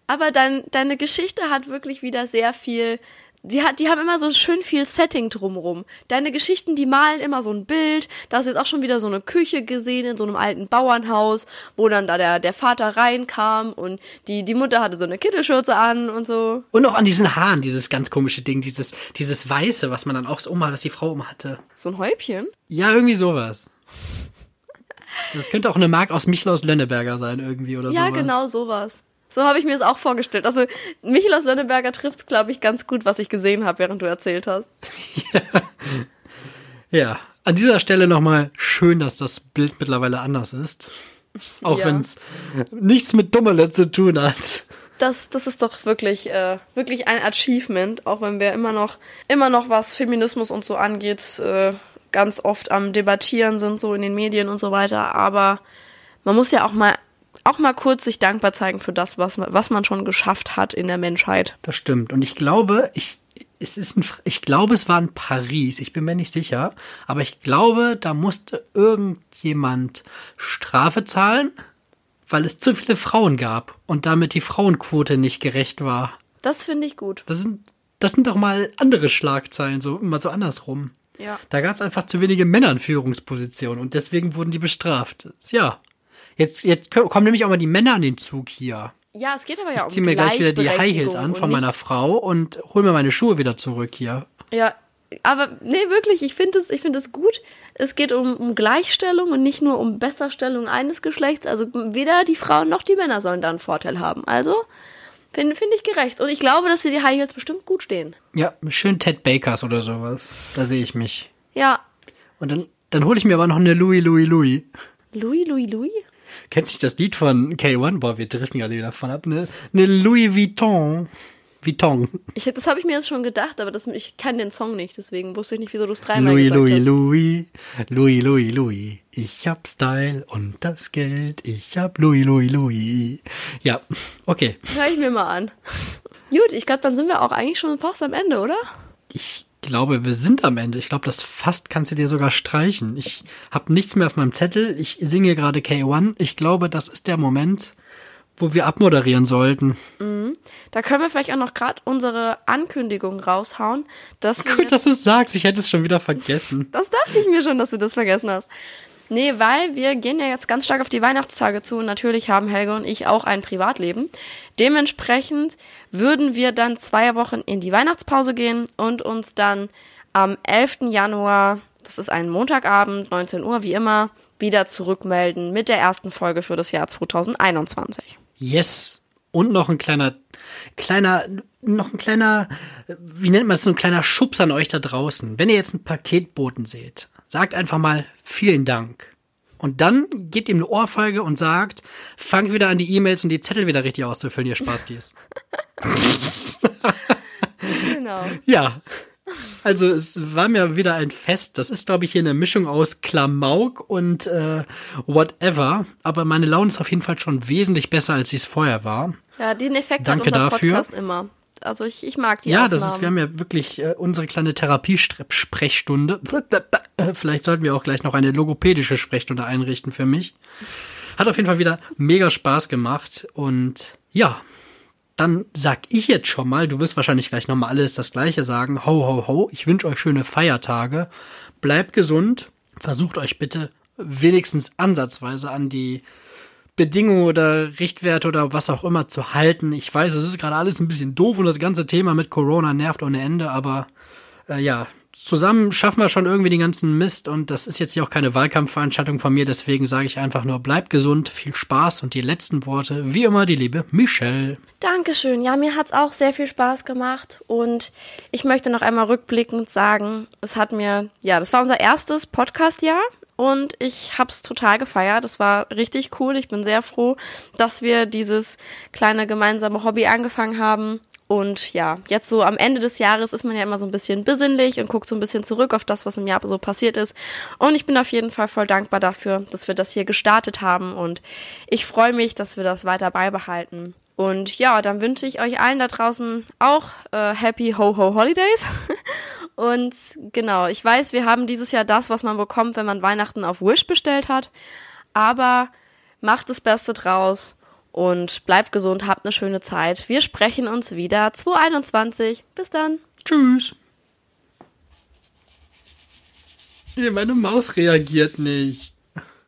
aber dein, deine Geschichte hat wirklich wieder sehr viel. Die, hat, die haben immer so schön viel Setting drumrum. Deine Geschichten, die malen immer so ein Bild. Da hast du jetzt auch schon wieder so eine Küche gesehen in so einem alten Bauernhaus, wo dann da der, der Vater reinkam und die, die Mutter hatte so eine Kittelschürze an und so. Und auch an diesen Haaren, dieses ganz komische Ding, dieses, dieses Weiße, was man dann auch so umhat, was die Frau umhatte. So ein Häubchen. Ja, irgendwie sowas. Das könnte auch eine Mark aus Michlaus Lönneberger sein, irgendwie oder Ja, sowas. genau sowas. So habe ich mir es auch vorgestellt. Also Michael aus Lönneberger trifft glaube ich, ganz gut, was ich gesehen habe, während du erzählt hast. Ja, an dieser Stelle nochmal schön, dass das Bild mittlerweile anders ist. Auch Ja. wenn es nichts mit Dummele zu tun hat. Das, das ist doch wirklich, äh, wirklich ein Achievement, auch wenn wir immer noch, immer noch was Feminismus und so angeht, äh, ganz oft am Debattieren sind, so in den Medien und so weiter. Aber man muss ja auch mal, auch mal kurz sich dankbar zeigen für das, was man, was man schon geschafft hat in der Menschheit. Das stimmt. Und ich glaube, ich, es ist ein, ich glaube, es war in Paris. Ich bin mir nicht sicher. Aber ich glaube, da musste irgendjemand Strafe zahlen, weil es zu viele Frauen gab und damit die Frauenquote nicht gerecht war. Das finde ich gut. Das sind, das sind doch mal andere Schlagzeilen, so immer so andersrum. Ja. Da gab es einfach zu wenige Männer in Führungspositionen und deswegen wurden die bestraft. Ja. Jetzt, jetzt kommen nämlich auch mal die Männer an den Zug hier. Ja, es geht aber ja um Ich ziehe mir gleich wieder die High Heels an von meiner Frau und hol mir meine Schuhe wieder zurück hier. Ja, aber nee, wirklich, ich finde es, ich es gut. Es geht um, um Gleichstellung und nicht nur um Besserstellung eines Geschlechts. Also weder die Frauen noch die Männer sollen da einen Vorteil haben. Also finde finde ich gerecht. Und ich glaube, dass dir die High Heels bestimmt gut stehen. Ja, schön Ted Bakers oder sowas. Da sehe ich mich. Ja. Und dann, dann hole ich mir aber noch eine Louis Louis Louis. Louis, Louis, Louis? Kennst du nicht das Lied von K1? Boah, wir driften gerade wieder davon ab. Ne, eine Louis Vuitton. Vuitton. Ich, das habe ich mir jetzt schon gedacht, aber das, ich kann den Song nicht, deswegen wusste ich nicht, wieso du es dreimal Louis, gesagt Louis, hast. Louis, Louis, Louis, Louis. Ich hab Style und das Geld. Ich hab Louis, Louis, Louis. Ja, okay. Hör ich mir mal an. Gut, ich glaube, dann sind wir auch eigentlich schon fast am Ende, oder? Ich glaube, wir sind am Ende. Ich glaube, das fast kannst du dir sogar streichen. Ich habe nichts mehr auf meinem Zettel. Ich singe gerade K1. Ich glaube, das ist der Moment, wo wir abmoderieren sollten. Da können wir vielleicht auch noch gerade unsere Ankündigung raushauen, dass wir Gut, dass du es sagst. Ich hätte es schon wieder vergessen. Das dachte ich mir schon, dass du das vergessen hast. Nee, weil wir gehen ja jetzt ganz stark auf die Weihnachtstage zu und natürlich haben Helge und ich auch ein Privatleben. Dementsprechend würden wir dann zwei Wochen in die Weihnachtspause gehen und uns dann am 11. Januar, das ist ein Montagabend, 19 Uhr wie immer, wieder zurückmelden mit der ersten Folge für das Jahr 2021. Yes. Und noch ein kleiner, kleiner, noch ein kleiner, wie nennt man es, so ein kleiner Schubs an euch da draußen. Wenn ihr jetzt einen Paketboten seht, sagt einfach mal vielen Dank. Und dann gebt ihm eine Ohrfeige und sagt, fangt wieder an, die E-Mails und die Zettel wieder richtig auszufüllen, ihr Spaßdies. Genau. Ja. Also es war mir wieder ein Fest. Das ist, glaube ich, hier eine Mischung aus Klamauk und äh, whatever. Aber meine Laune ist auf jeden Fall schon wesentlich besser, als sie es vorher war. Ja, den Effekt Danke hat unser dafür. Podcast immer. Also ich, ich mag die Ja, Aufnahmen. das ist, wir haben ja wirklich äh, unsere kleine Therapiesprechstunde. Vielleicht sollten wir auch gleich noch eine logopädische Sprechstunde einrichten für mich. Hat auf jeden Fall wieder mega Spaß gemacht und ja, dann sag ich jetzt schon mal, du wirst wahrscheinlich gleich nochmal alles das gleiche sagen. Ho, ho, ho. Ich wünsche euch schöne Feiertage. Bleibt gesund. Versucht euch bitte wenigstens ansatzweise an die Bedingungen oder Richtwerte oder was auch immer zu halten. Ich weiß, es ist gerade alles ein bisschen doof und das ganze Thema mit Corona nervt ohne Ende, aber äh, ja, zusammen schaffen wir schon irgendwie den ganzen Mist und das ist jetzt hier auch keine Wahlkampfveranstaltung von mir, deswegen sage ich einfach nur, bleibt gesund, viel Spaß und die letzten Worte, wie immer, die liebe Michelle. Dankeschön. Ja, mir hat's auch sehr viel Spaß gemacht und ich möchte noch einmal rückblickend sagen, es hat mir, ja, das war unser erstes Podcast-Jahr und ich hab's total gefeiert. Das war richtig cool. Ich bin sehr froh, dass wir dieses kleine gemeinsame Hobby angefangen haben Und ja, jetzt so am Ende des Jahres ist man ja immer so ein bisschen besinnlich und guckt so ein bisschen zurück auf das, was im Jahr so passiert ist. Und ich bin auf jeden Fall voll dankbar dafür, dass wir das hier gestartet haben. Und ich freue mich, dass wir das weiter beibehalten. Und ja, dann wünsche ich euch allen da draußen auch äh, Happy Ho Ho Holidays. Und genau, ich weiß, wir haben dieses Jahr das, was man bekommt, wenn man Weihnachten auf Wish bestellt hat. Aber macht das Beste draus und bleibt gesund, habt eine schöne Zeit. Wir sprechen uns wieder 2021. Bis dann. Tschüss. Meine Maus reagiert nicht.